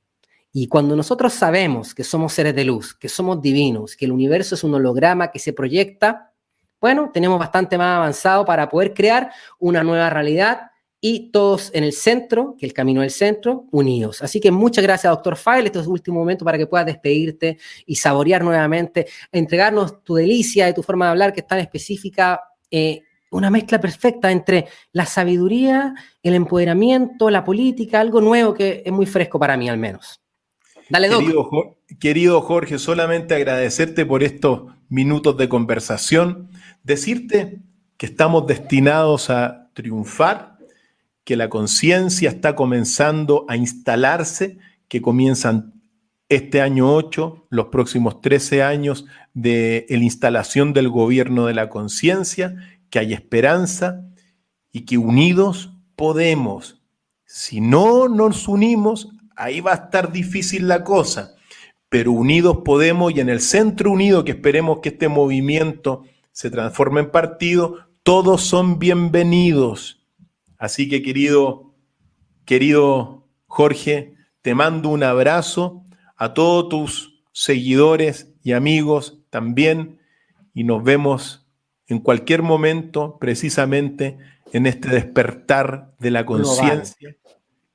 Y cuando nosotros sabemos que somos seres de luz, que somos divinos, que el universo es un holograma que se proyecta, bueno, tenemos bastante más avanzado para poder crear una nueva realidad y todos en el centro, que el camino del centro, unidos. Así que muchas gracias, doctor File. Este es el último momento para que puedas despedirte y saborear nuevamente, entregarnos tu delicia y tu forma de hablar que es tan específica. Eh, una mezcla perfecta entre la sabiduría, el empoderamiento, la política, algo nuevo que es muy fresco para mí al menos. Dale, querido, querido Jorge, solamente agradecerte por estos minutos de conversación, decirte que estamos destinados a triunfar que la conciencia está comenzando a instalarse, que comienzan este año 8, los próximos 13 años de la instalación del gobierno de la conciencia, que hay esperanza y que unidos podemos. Si no nos unimos, ahí va a estar difícil la cosa, pero unidos podemos y en el centro unido, que esperemos que este movimiento se transforme en partido, todos son bienvenidos Así que querido, querido Jorge, te mando un abrazo a todos tus seguidores y amigos también y nos vemos en cualquier momento precisamente en este despertar de la conciencia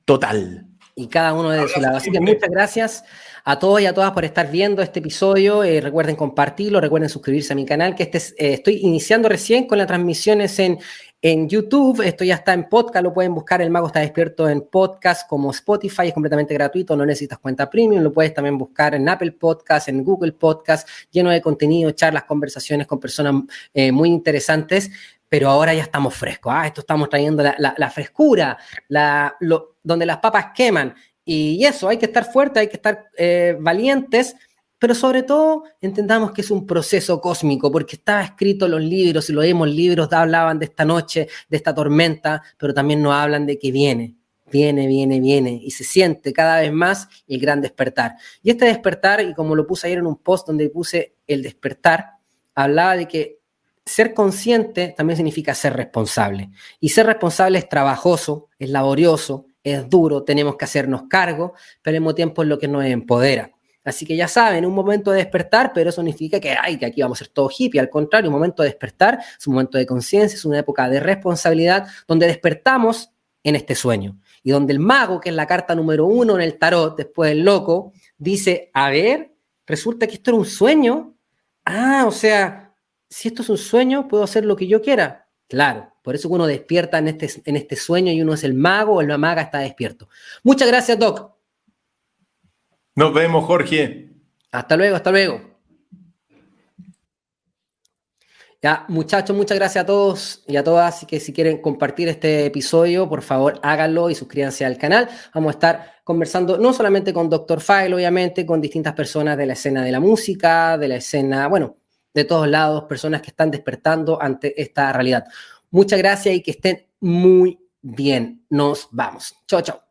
total. Y cada uno de su lado. Así que muchas gracias a todos y a todas por estar viendo este episodio. Eh, recuerden compartirlo, recuerden suscribirse a mi canal, que este eh, estoy iniciando recién con las transmisiones en en YouTube. Esto ya está en podcast, lo pueden buscar. El Mago está despierto en podcast como Spotify, es completamente gratuito, no necesitas cuenta premium. Lo puedes también buscar en Apple Podcast, en Google Podcast, lleno de contenido, charlas, conversaciones con personas eh, muy interesantes. Pero ahora ya estamos frescos. Ah, esto estamos trayendo la, frescura, la, donde las papas queman. Y eso, hay que estar fuerte, hay que estar eh, valientes pero sobre todo entendamos que es un proceso cósmico, porque estaba escrito en los libros, y lo vemos, libros hablaban de esta noche, de esta tormenta, pero también nos hablan de que viene, viene, viene, viene, y se siente cada vez más el gran despertar. Y este despertar, y como lo puse ayer en un post donde puse el despertar, hablaba de que ser consciente también significa ser responsable. Y ser responsable es trabajoso, es laborioso, es duro, tenemos que hacernos cargo, pero al mismo tiempo es lo que nos empodera. Así que ya saben, un momento de despertar, pero eso significa que, ay, que aquí vamos a ser todo hippie. Al contrario, un momento de despertar es un momento de conciencia, es una época de responsabilidad donde despertamos en este sueño. Y donde el mago, que es la carta número uno en el tarot, después del loco, dice, a ver, resulta que esto era un sueño. Ah, o sea, si esto es un sueño, puedo hacer lo que yo quiera. Claro, por eso uno despierta en este, en este sueño y uno es el mago o la maga está despierto. Muchas gracias, Doc. Nos vemos, Jorge. Hasta luego, hasta luego. Ya, muchachos, muchas gracias a todos y a todas. Que si quieren compartir este episodio, por favor háganlo y suscríbanse al canal. Vamos a estar conversando no solamente con Dr. File, obviamente, con distintas personas de la escena de la música, de la escena, bueno, de todos lados, personas que están despertando ante esta realidad. Muchas gracias y que estén muy bien. Nos vamos. Chao, chao.